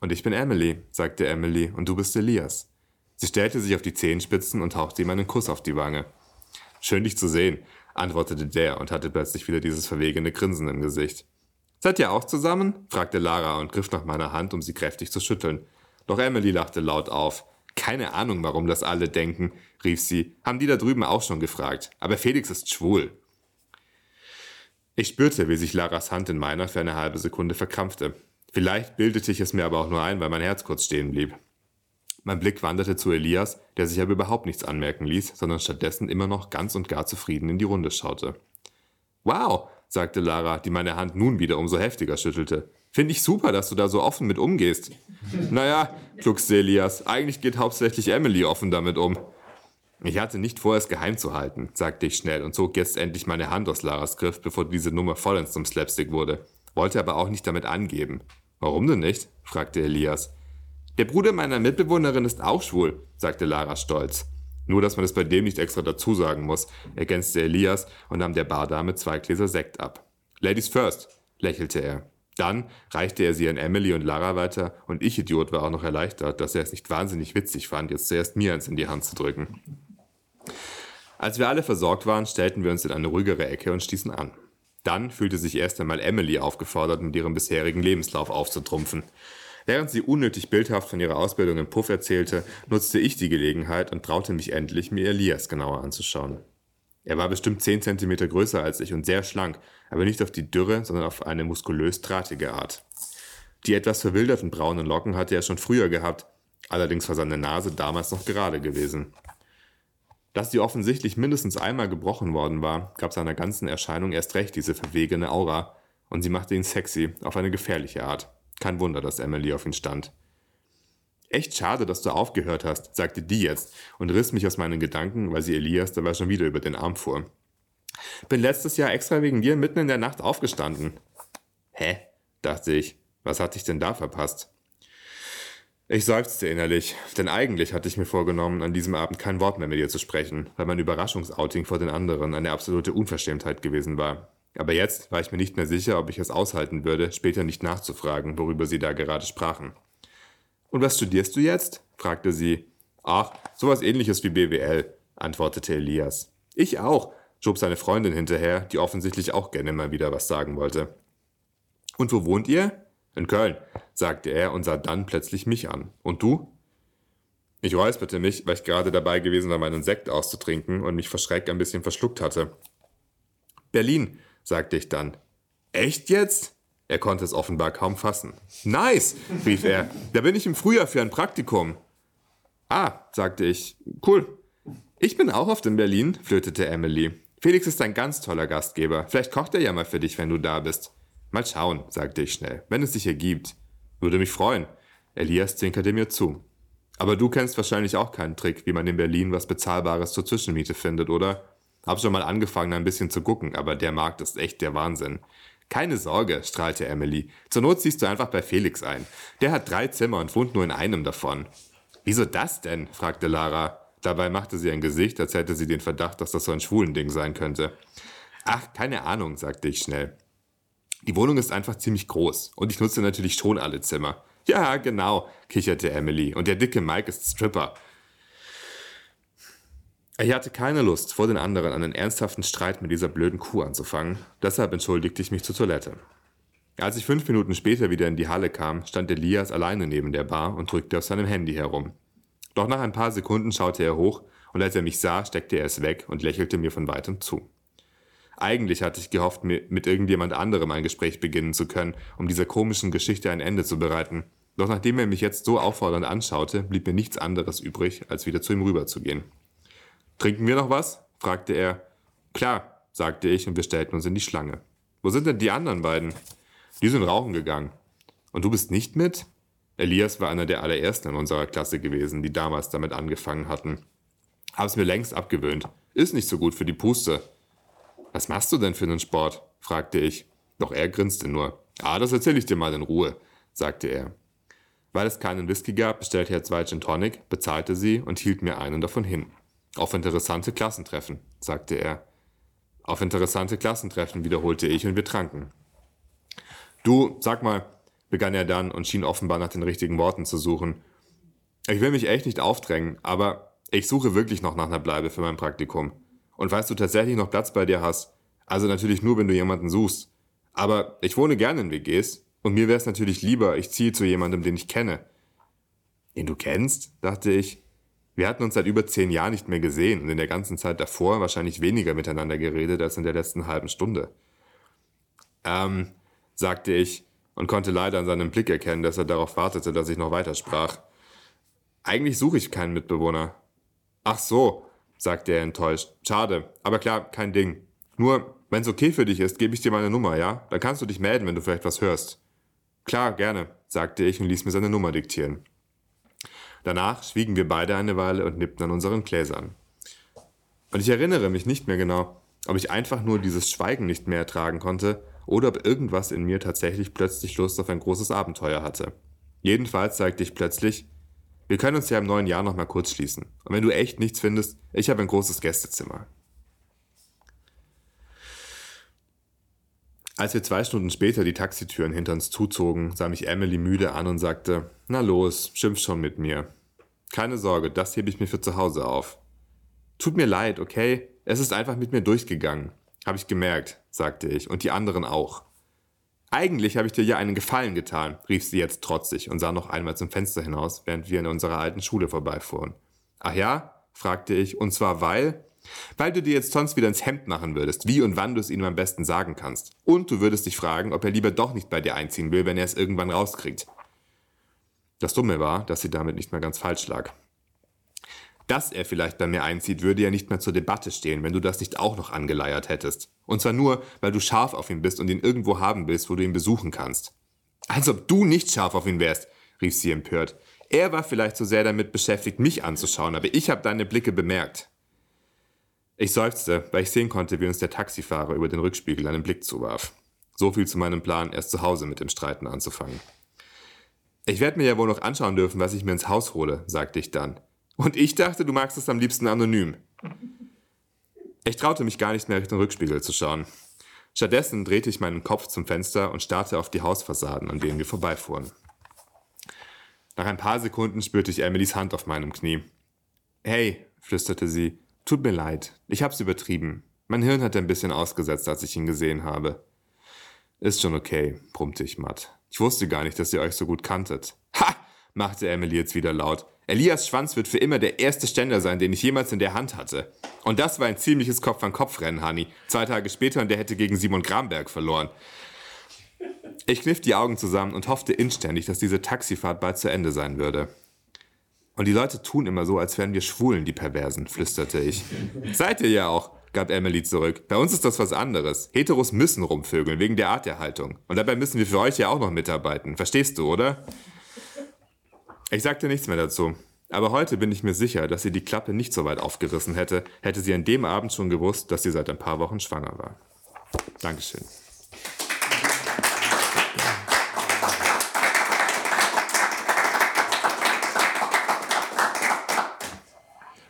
Und ich bin Emily, sagte Emily, und du bist Elias. Sie stellte sich auf die Zehenspitzen und hauchte ihm einen Kuss auf die Wange. Schön dich zu sehen, antwortete der und hatte plötzlich wieder dieses verwegene Grinsen im Gesicht. Seid ihr auch zusammen? fragte Lara und griff nach meiner Hand, um sie kräftig zu schütteln. Doch Emily lachte laut auf. Keine Ahnung, warum das alle denken, rief sie. Haben die da drüben auch schon gefragt. Aber Felix ist schwul. Ich spürte, wie sich Laras Hand in meiner für eine halbe Sekunde verkrampfte. Vielleicht bildete ich es mir aber auch nur ein, weil mein Herz kurz stehen blieb. Mein Blick wanderte zu Elias, der sich aber überhaupt nichts anmerken ließ, sondern stattdessen immer noch ganz und gar zufrieden in die Runde schaute. Wow, sagte Lara, die meine Hand nun wieder umso heftiger schüttelte. Finde ich super, dass du da so offen mit umgehst. [LAUGHS] naja, gluckste Elias, eigentlich geht hauptsächlich Emily offen damit um. Ich hatte nicht vor, es geheim zu halten, sagte ich schnell und zog jetzt endlich meine Hand aus Laras Griff, bevor diese Nummer vollends zum Slapstick wurde. Wollte aber auch nicht damit angeben. Warum denn nicht? fragte Elias. Der Bruder meiner Mitbewohnerin ist auch schwul, sagte Lara stolz. Nur, dass man es bei dem nicht extra dazu sagen muss, ergänzte Elias und nahm der Bardame zwei Gläser Sekt ab. Ladies first, lächelte er. Dann reichte er sie an Emily und Lara weiter und ich, Idiot, war auch noch erleichtert, dass er es nicht wahnsinnig witzig fand, jetzt zuerst mir eins in die Hand zu drücken. Als wir alle versorgt waren, stellten wir uns in eine ruhigere Ecke und stießen an. Dann fühlte sich erst einmal Emily aufgefordert, mit ihrem bisherigen Lebenslauf aufzutrumpfen. Während sie unnötig bildhaft von ihrer Ausbildung im Puff erzählte, nutzte ich die Gelegenheit und traute mich endlich, mir Elias genauer anzuschauen. Er war bestimmt 10 cm größer als ich und sehr schlank, aber nicht auf die dürre, sondern auf eine muskulös drahtige Art. Die etwas verwilderten braunen Locken hatte er schon früher gehabt, allerdings war seine Nase damals noch gerade gewesen. Dass sie offensichtlich mindestens einmal gebrochen worden war, gab seiner ganzen Erscheinung erst recht diese verwegene Aura, und sie machte ihn sexy auf eine gefährliche Art. Kein Wunder, dass Emily auf ihn stand. Echt schade, dass du aufgehört hast, sagte die jetzt und riss mich aus meinen Gedanken, weil sie Elias dabei schon wieder über den Arm fuhr. Bin letztes Jahr extra wegen dir mitten in der Nacht aufgestanden. Hä? dachte ich. Was hatte ich denn da verpasst? Ich seufzte innerlich, denn eigentlich hatte ich mir vorgenommen, an diesem Abend kein Wort mehr mit ihr zu sprechen, weil mein Überraschungsouting vor den anderen eine absolute Unverschämtheit gewesen war. Aber jetzt war ich mir nicht mehr sicher, ob ich es aushalten würde, später nicht nachzufragen, worüber sie da gerade sprachen. Und was studierst du jetzt? fragte sie. Ach, sowas ähnliches wie BWL, antwortete Elias. Ich auch, schob seine Freundin hinterher, die offensichtlich auch gerne mal wieder was sagen wollte. Und wo wohnt ihr? In Köln, sagte er und sah dann plötzlich mich an. Und du? Ich räusperte mich, weil ich gerade dabei gewesen war, meinen Sekt auszutrinken und mich vor Schreck ein bisschen verschluckt hatte. Berlin, sagte ich dann. Echt jetzt? Er konnte es offenbar kaum fassen. Nice, rief er. Da bin ich im Frühjahr für ein Praktikum. Ah, sagte ich. Cool. Ich bin auch oft in Berlin, flötete Emily. Felix ist ein ganz toller Gastgeber. Vielleicht kocht er ja mal für dich, wenn du da bist. Mal schauen, sagte ich schnell, wenn es sich ergibt. Würde mich freuen. Elias zwinkerte mir zu. Aber du kennst wahrscheinlich auch keinen Trick, wie man in Berlin was Bezahlbares zur Zwischenmiete findet, oder? Hab schon mal angefangen, ein bisschen zu gucken, aber der Markt ist echt der Wahnsinn. Keine Sorge, strahlte Emily. Zur Not ziehst du einfach bei Felix ein. Der hat drei Zimmer und wohnt nur in einem davon. Wieso das denn? fragte Lara. Dabei machte sie ein Gesicht, als hätte sie den Verdacht, dass das so ein schwulen Ding sein könnte. Ach, keine Ahnung, sagte ich schnell. Die Wohnung ist einfach ziemlich groß und ich nutze natürlich schon alle Zimmer. Ja, genau, kicherte Emily. Und der dicke Mike ist Stripper. Ich hatte keine Lust, vor den anderen einen ernsthaften Streit mit dieser blöden Kuh anzufangen. Deshalb entschuldigte ich mich zur Toilette. Als ich fünf Minuten später wieder in die Halle kam, stand Elias alleine neben der Bar und drückte auf seinem Handy herum. Doch nach ein paar Sekunden schaute er hoch und als er mich sah, steckte er es weg und lächelte mir von weitem zu. Eigentlich hatte ich gehofft, mit irgendjemand anderem ein Gespräch beginnen zu können, um dieser komischen Geschichte ein Ende zu bereiten. Doch nachdem er mich jetzt so auffordernd anschaute, blieb mir nichts anderes übrig, als wieder zu ihm rüberzugehen. Trinken wir noch was? fragte er. Klar, sagte ich und wir stellten uns in die Schlange. Wo sind denn die anderen beiden? Die sind rauchen gegangen. Und du bist nicht mit? Elias war einer der allerersten in unserer Klasse gewesen, die damals damit angefangen hatten. Hab's mir längst abgewöhnt. Ist nicht so gut für die Puste. Was machst du denn für einen Sport? fragte ich. Doch er grinste nur. Ah, das erzähle ich dir mal in Ruhe, sagte er. Weil es keinen Whisky gab, bestellte er zwei Gin Tonic, bezahlte sie und hielt mir einen davon hin. Auf interessante Klassentreffen, sagte er. Auf interessante Klassentreffen, wiederholte ich und wir tranken. Du, sag mal, begann er dann und schien offenbar nach den richtigen Worten zu suchen. Ich will mich echt nicht aufdrängen, aber ich suche wirklich noch nach einer Bleibe für mein Praktikum. Und falls du tatsächlich noch Platz bei dir hast, also natürlich nur, wenn du jemanden suchst. Aber ich wohne gerne in WGs und mir wäre es natürlich lieber, ich ziehe zu jemandem, den ich kenne. Den du kennst? dachte ich. Wir hatten uns seit über zehn Jahren nicht mehr gesehen und in der ganzen Zeit davor wahrscheinlich weniger miteinander geredet als in der letzten halben Stunde. Ähm, sagte ich und konnte leider an seinem Blick erkennen, dass er darauf wartete, dass ich noch weitersprach. Eigentlich suche ich keinen Mitbewohner. Ach so, sagte er enttäuscht. Schade, aber klar, kein Ding. Nur, wenn's okay für dich ist, gebe ich dir meine Nummer, ja? Dann kannst du dich melden, wenn du vielleicht was hörst. Klar, gerne, sagte ich und ließ mir seine Nummer diktieren. Danach schwiegen wir beide eine Weile und nippten an unseren Gläsern. Und ich erinnere mich nicht mehr genau, ob ich einfach nur dieses Schweigen nicht mehr ertragen konnte oder ob irgendwas in mir tatsächlich plötzlich Lust auf ein großes Abenteuer hatte. Jedenfalls sagte ich plötzlich, wir können uns ja im neuen Jahr noch mal kurz schließen. Und wenn du echt nichts findest, ich habe ein großes Gästezimmer. Als wir zwei Stunden später die Taxitüren hinter uns zuzogen, sah mich Emily müde an und sagte, na los, schimpf schon mit mir. Keine Sorge, das hebe ich mir für zu Hause auf. Tut mir leid, okay? Es ist einfach mit mir durchgegangen. Habe ich gemerkt, sagte ich, und die anderen auch. Eigentlich habe ich dir ja einen Gefallen getan, rief sie jetzt trotzig und sah noch einmal zum Fenster hinaus, während wir in unserer alten Schule vorbeifuhren. Ach ja? fragte ich, und zwar weil? Weil du dir jetzt sonst wieder ins Hemd machen würdest, wie und wann du es ihm am besten sagen kannst. Und du würdest dich fragen, ob er lieber doch nicht bei dir einziehen will, wenn er es irgendwann rauskriegt. Das Dumme war, dass sie damit nicht mehr ganz falsch lag. Dass er vielleicht bei mir einzieht, würde ja nicht mehr zur Debatte stehen, wenn du das nicht auch noch angeleiert hättest. Und zwar nur, weil du scharf auf ihn bist und ihn irgendwo haben willst, wo du ihn besuchen kannst. Als ob du nicht scharf auf ihn wärst, rief sie empört. Er war vielleicht so sehr damit beschäftigt, mich anzuschauen, aber ich habe deine Blicke bemerkt. Ich seufzte, weil ich sehen konnte, wie uns der Taxifahrer über den Rückspiegel einen Blick zuwarf. So viel zu meinem Plan, erst zu Hause mit dem Streiten anzufangen. Ich werde mir ja wohl noch anschauen dürfen, was ich mir ins Haus hole, sagte ich dann. Und ich dachte, du magst es am liebsten anonym. Ich traute mich gar nicht mehr Richtung Rückspiegel zu schauen. Stattdessen drehte ich meinen Kopf zum Fenster und starrte auf die Hausfassaden, an denen wir vorbeifuhren. Nach ein paar Sekunden spürte ich Emilys Hand auf meinem Knie. Hey, flüsterte sie, tut mir leid, ich hab's übertrieben. Mein Hirn hat ein bisschen ausgesetzt, als ich ihn gesehen habe. Ist schon okay, brummte ich matt. Ich wusste gar nicht, dass ihr euch so gut kanntet. Ha! machte Emily jetzt wieder laut. Elias Schwanz wird für immer der erste Ständer sein, den ich jemals in der Hand hatte. Und das war ein ziemliches Kopf-an-Kopf-Rennen, Honey. Zwei Tage später und der hätte gegen Simon Gramberg verloren. Ich kniff die Augen zusammen und hoffte inständig, dass diese Taxifahrt bald zu Ende sein würde. Und die Leute tun immer so, als wären wir Schwulen, die Perversen, flüsterte ich. Seid ihr ja auch, gab Emily zurück. Bei uns ist das was anderes. Heteros müssen rumvögeln, wegen der Art der Haltung. Und dabei müssen wir für euch ja auch noch mitarbeiten. Verstehst du, oder? Ich sagte nichts mehr dazu. Aber heute bin ich mir sicher, dass sie die Klappe nicht so weit aufgerissen hätte, hätte sie an dem Abend schon gewusst, dass sie seit ein paar Wochen schwanger war. Dankeschön.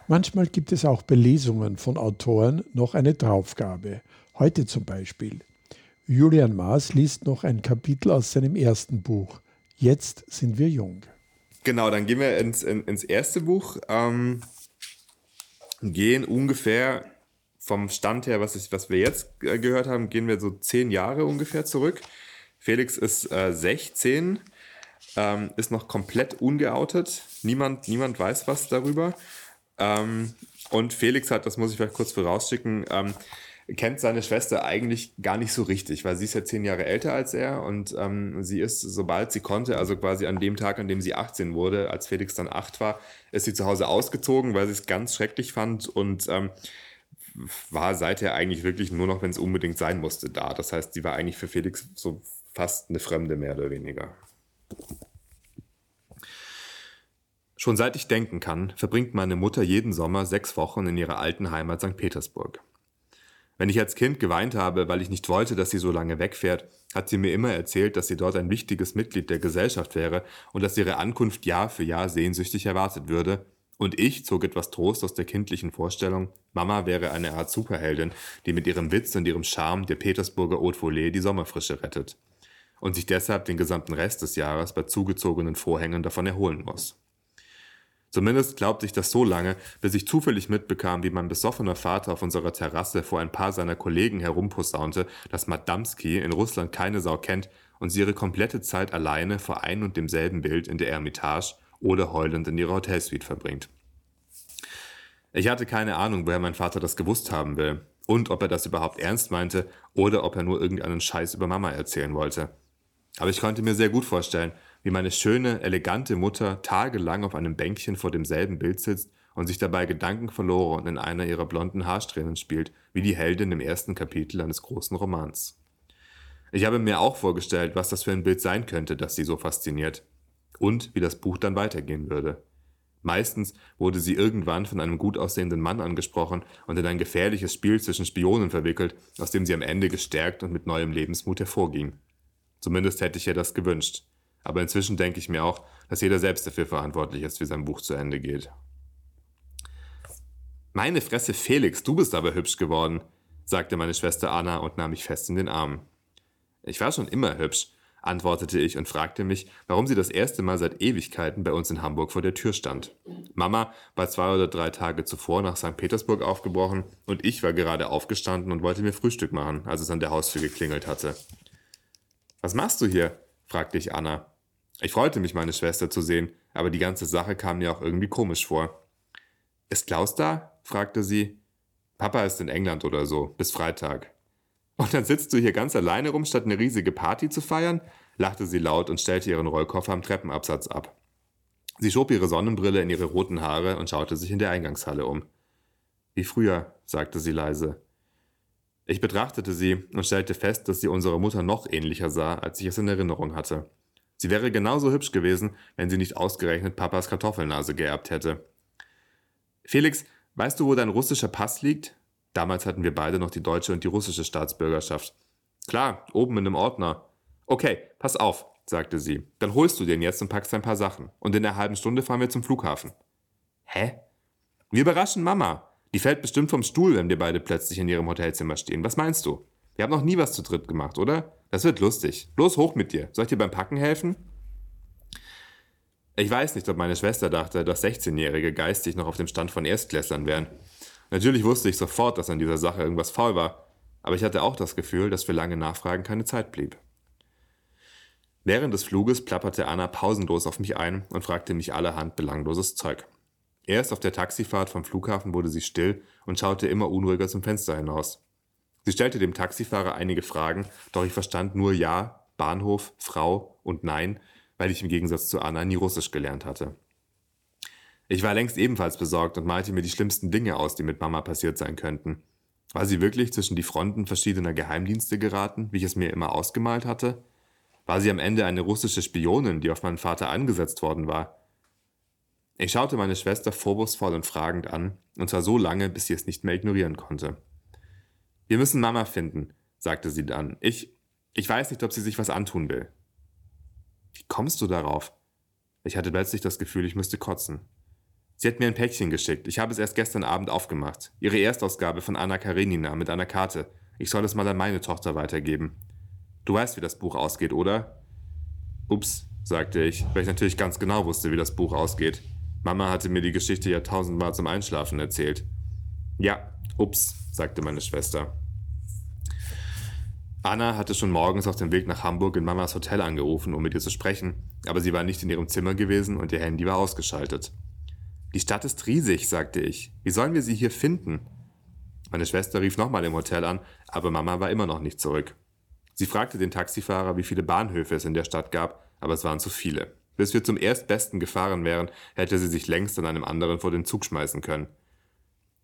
Manchmal gibt es auch Belesungen von Autoren noch eine Draufgabe. Heute zum Beispiel. Julian Maas liest noch ein Kapitel aus seinem ersten Buch. Jetzt sind wir jung. Genau, dann gehen wir ins, in, ins erste Buch. Ähm, gehen ungefähr vom Stand her, was, ich, was wir jetzt äh, gehört haben, gehen wir so zehn Jahre ungefähr zurück. Felix ist äh, 16, ähm, ist noch komplett ungeoutet. Niemand, niemand weiß was darüber. Ähm, und Felix hat, das muss ich vielleicht kurz vorausschicken, ähm, kennt seine Schwester eigentlich gar nicht so richtig, weil sie ist ja zehn Jahre älter als er und ähm, sie ist, sobald sie konnte, also quasi an dem Tag, an dem sie 18 wurde, als Felix dann acht war, ist sie zu Hause ausgezogen, weil sie es ganz schrecklich fand und ähm, war seither eigentlich wirklich nur noch, wenn es unbedingt sein musste, da. Das heißt, sie war eigentlich für Felix so fast eine Fremde, mehr oder weniger. Schon seit ich denken kann, verbringt meine Mutter jeden Sommer sechs Wochen in ihrer alten Heimat St. Petersburg. Wenn ich als Kind geweint habe, weil ich nicht wollte, dass sie so lange wegfährt, hat sie mir immer erzählt, dass sie dort ein wichtiges Mitglied der Gesellschaft wäre und dass ihre Ankunft Jahr für Jahr sehnsüchtig erwartet würde. Und ich zog etwas Trost aus der kindlichen Vorstellung, Mama wäre eine Art Superheldin, die mit ihrem Witz und ihrem Charme der Petersburger Haute Volée die Sommerfrische rettet. Und sich deshalb den gesamten Rest des Jahres bei zugezogenen Vorhängen davon erholen muss. Zumindest glaubte ich das so lange, bis ich zufällig mitbekam, wie mein besoffener Vater auf unserer Terrasse vor ein paar seiner Kollegen herumposaunte, dass Madamski in Russland keine Sau kennt und sie ihre komplette Zeit alleine vor ein und demselben Bild in der Ermitage oder heulend in ihrer Hotelsuite verbringt. Ich hatte keine Ahnung, woher mein Vater das gewusst haben will und ob er das überhaupt ernst meinte oder ob er nur irgendeinen Scheiß über Mama erzählen wollte. Aber ich konnte mir sehr gut vorstellen, wie meine schöne, elegante Mutter tagelang auf einem Bänkchen vor demselben Bild sitzt und sich dabei Gedanken verloren in einer ihrer blonden Haarsträhnen spielt, wie die Heldin im ersten Kapitel eines großen Romans. Ich habe mir auch vorgestellt, was das für ein Bild sein könnte, das sie so fasziniert. Und wie das Buch dann weitergehen würde. Meistens wurde sie irgendwann von einem gut aussehenden Mann angesprochen und in ein gefährliches Spiel zwischen Spionen verwickelt, aus dem sie am Ende gestärkt und mit neuem Lebensmut hervorging. Zumindest hätte ich ihr das gewünscht. Aber inzwischen denke ich mir auch, dass jeder selbst dafür verantwortlich ist, wie sein Buch zu Ende geht. Meine Fresse, Felix, du bist aber hübsch geworden, sagte meine Schwester Anna und nahm mich fest in den Arm. Ich war schon immer hübsch, antwortete ich und fragte mich, warum sie das erste Mal seit Ewigkeiten bei uns in Hamburg vor der Tür stand. Mama war zwei oder drei Tage zuvor nach St. Petersburg aufgebrochen und ich war gerade aufgestanden und wollte mir Frühstück machen, als es an der Haustür geklingelt hatte. Was machst du hier? fragte ich Anna. Ich freute mich, meine Schwester zu sehen, aber die ganze Sache kam mir auch irgendwie komisch vor. Ist Klaus da? fragte sie. Papa ist in England oder so, bis Freitag. Und dann sitzt du hier ganz alleine rum, statt eine riesige Party zu feiern? lachte sie laut und stellte ihren Rollkoffer am Treppenabsatz ab. Sie schob ihre Sonnenbrille in ihre roten Haare und schaute sich in der Eingangshalle um. Wie früher, sagte sie leise. Ich betrachtete sie und stellte fest, dass sie unserer Mutter noch ähnlicher sah, als ich es in Erinnerung hatte. Sie wäre genauso hübsch gewesen, wenn sie nicht ausgerechnet Papas Kartoffelnase geerbt hätte. Felix, weißt du, wo dein russischer Pass liegt? Damals hatten wir beide noch die deutsche und die russische Staatsbürgerschaft. Klar, oben in dem Ordner. Okay, pass auf, sagte sie. Dann holst du den jetzt und packst ein paar Sachen. Und in einer halben Stunde fahren wir zum Flughafen. Hä? Wir überraschen Mama. Die fällt bestimmt vom Stuhl, wenn wir beide plötzlich in ihrem Hotelzimmer stehen. Was meinst du? Wir haben noch nie was zu dritt gemacht, oder? Das wird lustig. Los hoch mit dir. Soll ich dir beim Packen helfen? Ich weiß nicht, ob meine Schwester dachte, dass 16-Jährige geistig noch auf dem Stand von Erstklässlern wären. Natürlich wusste ich sofort, dass an dieser Sache irgendwas faul war, aber ich hatte auch das Gefühl, dass für lange Nachfragen keine Zeit blieb. Während des Fluges plapperte Anna pausenlos auf mich ein und fragte mich allerhand belangloses Zeug. Erst auf der Taxifahrt vom Flughafen wurde sie still und schaute immer unruhiger zum Fenster hinaus. Sie stellte dem Taxifahrer einige Fragen, doch ich verstand nur Ja, Bahnhof, Frau und Nein, weil ich im Gegensatz zu Anna nie Russisch gelernt hatte. Ich war längst ebenfalls besorgt und malte mir die schlimmsten Dinge aus, die mit Mama passiert sein könnten. War sie wirklich zwischen die Fronten verschiedener Geheimdienste geraten, wie ich es mir immer ausgemalt hatte? War sie am Ende eine russische Spionin, die auf meinen Vater angesetzt worden war? Ich schaute meine Schwester vorwurfsvoll und fragend an, und zwar so lange, bis sie es nicht mehr ignorieren konnte. Wir müssen Mama finden, sagte sie dann. Ich, ich weiß nicht, ob sie sich was antun will. Wie kommst du darauf? Ich hatte plötzlich das Gefühl, ich müsste kotzen. Sie hat mir ein Päckchen geschickt. Ich habe es erst gestern Abend aufgemacht. Ihre Erstausgabe von Anna Karenina mit einer Karte. Ich soll es mal an meine Tochter weitergeben. Du weißt, wie das Buch ausgeht, oder? Ups, sagte ich, weil ich natürlich ganz genau wusste, wie das Buch ausgeht. Mama hatte mir die Geschichte ja tausendmal zum Einschlafen erzählt. Ja, ups, sagte meine Schwester. Anna hatte schon morgens auf dem Weg nach Hamburg in Mamas Hotel angerufen, um mit ihr zu sprechen, aber sie war nicht in ihrem Zimmer gewesen und ihr Handy war ausgeschaltet. Die Stadt ist riesig, sagte ich. Wie sollen wir sie hier finden? Meine Schwester rief nochmal im Hotel an, aber Mama war immer noch nicht zurück. Sie fragte den Taxifahrer, wie viele Bahnhöfe es in der Stadt gab, aber es waren zu viele. Bis wir zum Erstbesten gefahren wären, hätte sie sich längst an einem anderen vor den Zug schmeißen können.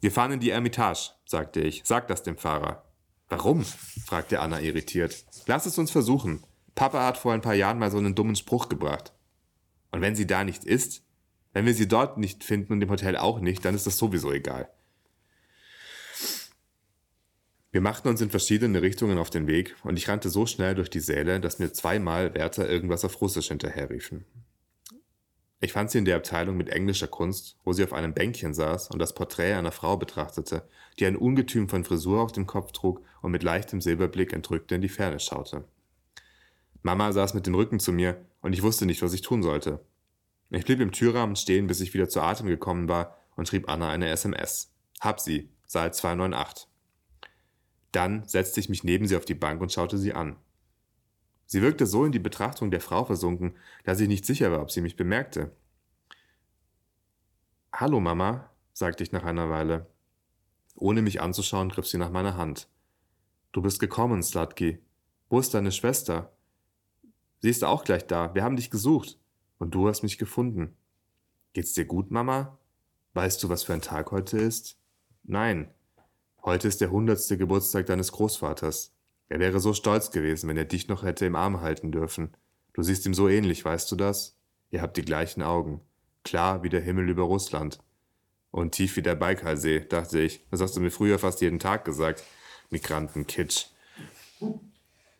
Wir fahren in die Ermitage, sagte ich. Sag das dem Fahrer. Warum? fragte Anna irritiert. Lass es uns versuchen. Papa hat vor ein paar Jahren mal so einen dummen Spruch gebracht. Und wenn sie da nicht ist, wenn wir sie dort nicht finden und im Hotel auch nicht, dann ist das sowieso egal. Wir machten uns in verschiedene Richtungen auf den Weg und ich rannte so schnell durch die Säle, dass mir zweimal Wärter irgendwas auf Russisch hinterherriefen. Ich fand sie in der Abteilung mit englischer Kunst, wo sie auf einem Bänkchen saß und das Porträt einer Frau betrachtete, die ein Ungetüm von Frisur auf dem Kopf trug und mit leichtem Silberblick entrückt in die Ferne schaute. Mama saß mit dem Rücken zu mir und ich wusste nicht, was ich tun sollte. Ich blieb im Türrahmen stehen, bis ich wieder zu Atem gekommen war und schrieb Anna eine SMS. Hab sie, Saal 298. Dann setzte ich mich neben sie auf die Bank und schaute sie an. Sie wirkte so in die Betrachtung der Frau versunken, dass ich nicht sicher war, ob sie mich bemerkte. Hallo, Mama, sagte ich nach einer Weile. Ohne mich anzuschauen, griff sie nach meiner Hand. Du bist gekommen, Slutky. Wo ist deine Schwester? Sie ist auch gleich da. Wir haben dich gesucht. Und du hast mich gefunden. Geht's dir gut, Mama? Weißt du, was für ein Tag heute ist? Nein. Heute ist der hundertste Geburtstag deines Großvaters. Er wäre so stolz gewesen, wenn er dich noch hätte im Arm halten dürfen. Du siehst ihm so ähnlich, weißt du das? Ihr habt die gleichen Augen. Klar wie der Himmel über Russland. Und tief wie der Baikalsee, dachte ich. Das hast du mir früher fast jeden Tag gesagt. Migrantenkitsch.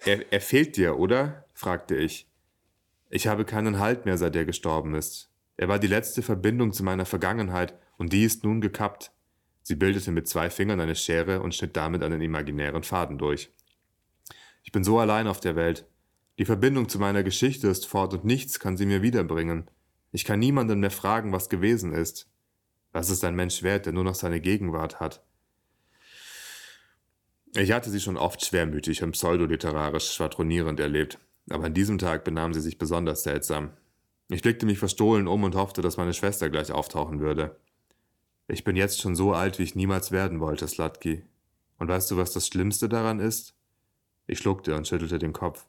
Er, er fehlt dir, oder? fragte ich. Ich habe keinen Halt mehr, seit er gestorben ist. Er war die letzte Verbindung zu meiner Vergangenheit, und die ist nun gekappt. Sie bildete mit zwei Fingern eine Schere und schnitt damit einen imaginären Faden durch. Ich bin so allein auf der Welt. Die Verbindung zu meiner Geschichte ist fort und nichts kann sie mir wiederbringen. Ich kann niemanden mehr fragen, was gewesen ist. Was ist ein Mensch wert, der nur noch seine Gegenwart hat? Ich hatte sie schon oft schwermütig und pseudoliterarisch schwadronierend erlebt aber an diesem Tag benahm sie sich besonders seltsam. Ich blickte mich verstohlen um und hoffte, dass meine Schwester gleich auftauchen würde. Ich bin jetzt schon so alt, wie ich niemals werden wollte, Slutky. Und weißt du, was das Schlimmste daran ist? Ich schluckte und schüttelte den Kopf.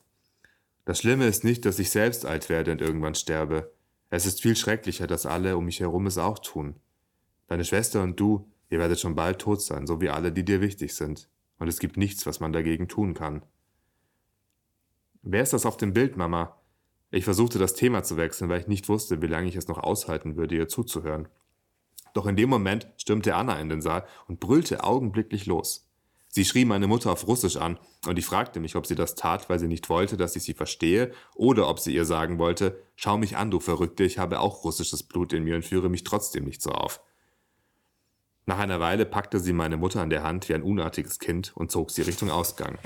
Das Schlimme ist nicht, dass ich selbst alt werde und irgendwann sterbe. Es ist viel schrecklicher, dass alle um mich herum es auch tun. Deine Schwester und du, ihr werdet schon bald tot sein, so wie alle, die dir wichtig sind. Und es gibt nichts, was man dagegen tun kann. Wer ist das auf dem Bild, Mama? Ich versuchte das Thema zu wechseln, weil ich nicht wusste, wie lange ich es noch aushalten würde, ihr zuzuhören. Doch in dem Moment stürmte Anna in den Saal und brüllte augenblicklich los. Sie schrie meine Mutter auf Russisch an und ich fragte mich, ob sie das tat, weil sie nicht wollte, dass ich sie verstehe, oder ob sie ihr sagen wollte, schau mich an, du Verrückte, ich habe auch russisches Blut in mir und führe mich trotzdem nicht so auf. Nach einer Weile packte sie meine Mutter an der Hand wie ein unartiges Kind und zog sie Richtung Ausgang.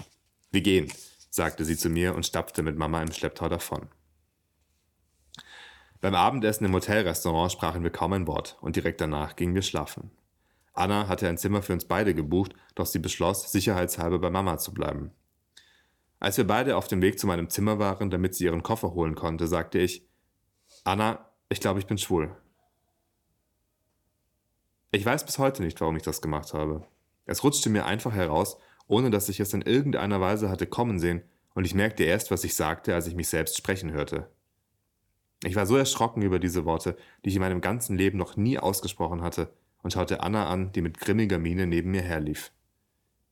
Wir gehen, sagte sie zu mir und stapfte mit Mama im Schlepptau davon. Beim Abendessen im Hotelrestaurant sprachen wir kaum ein Wort und direkt danach gingen wir schlafen. Anna hatte ein Zimmer für uns beide gebucht, doch sie beschloss, sicherheitshalber bei Mama zu bleiben. Als wir beide auf dem Weg zu meinem Zimmer waren, damit sie ihren Koffer holen konnte, sagte ich, Anna, ich glaube, ich bin schwul. Ich weiß bis heute nicht, warum ich das gemacht habe. Es rutschte mir einfach heraus, ohne dass ich es in irgendeiner Weise hatte kommen sehen, und ich merkte erst, was ich sagte, als ich mich selbst sprechen hörte. Ich war so erschrocken über diese Worte, die ich in meinem ganzen Leben noch nie ausgesprochen hatte, und schaute Anna an, die mit grimmiger Miene neben mir herlief.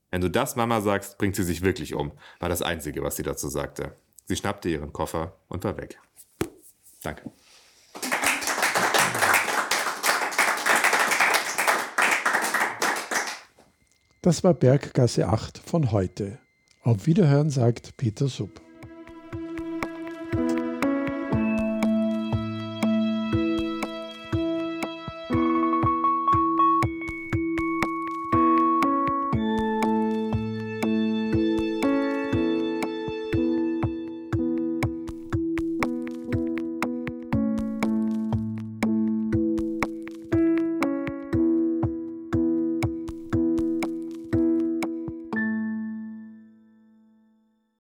Wenn du das Mama sagst, bringt sie sich wirklich um, war das Einzige, was sie dazu sagte. Sie schnappte ihren Koffer und war weg. Danke. Das war Berggasse 8 von heute. Auf Wiederhören sagt Peter Supp.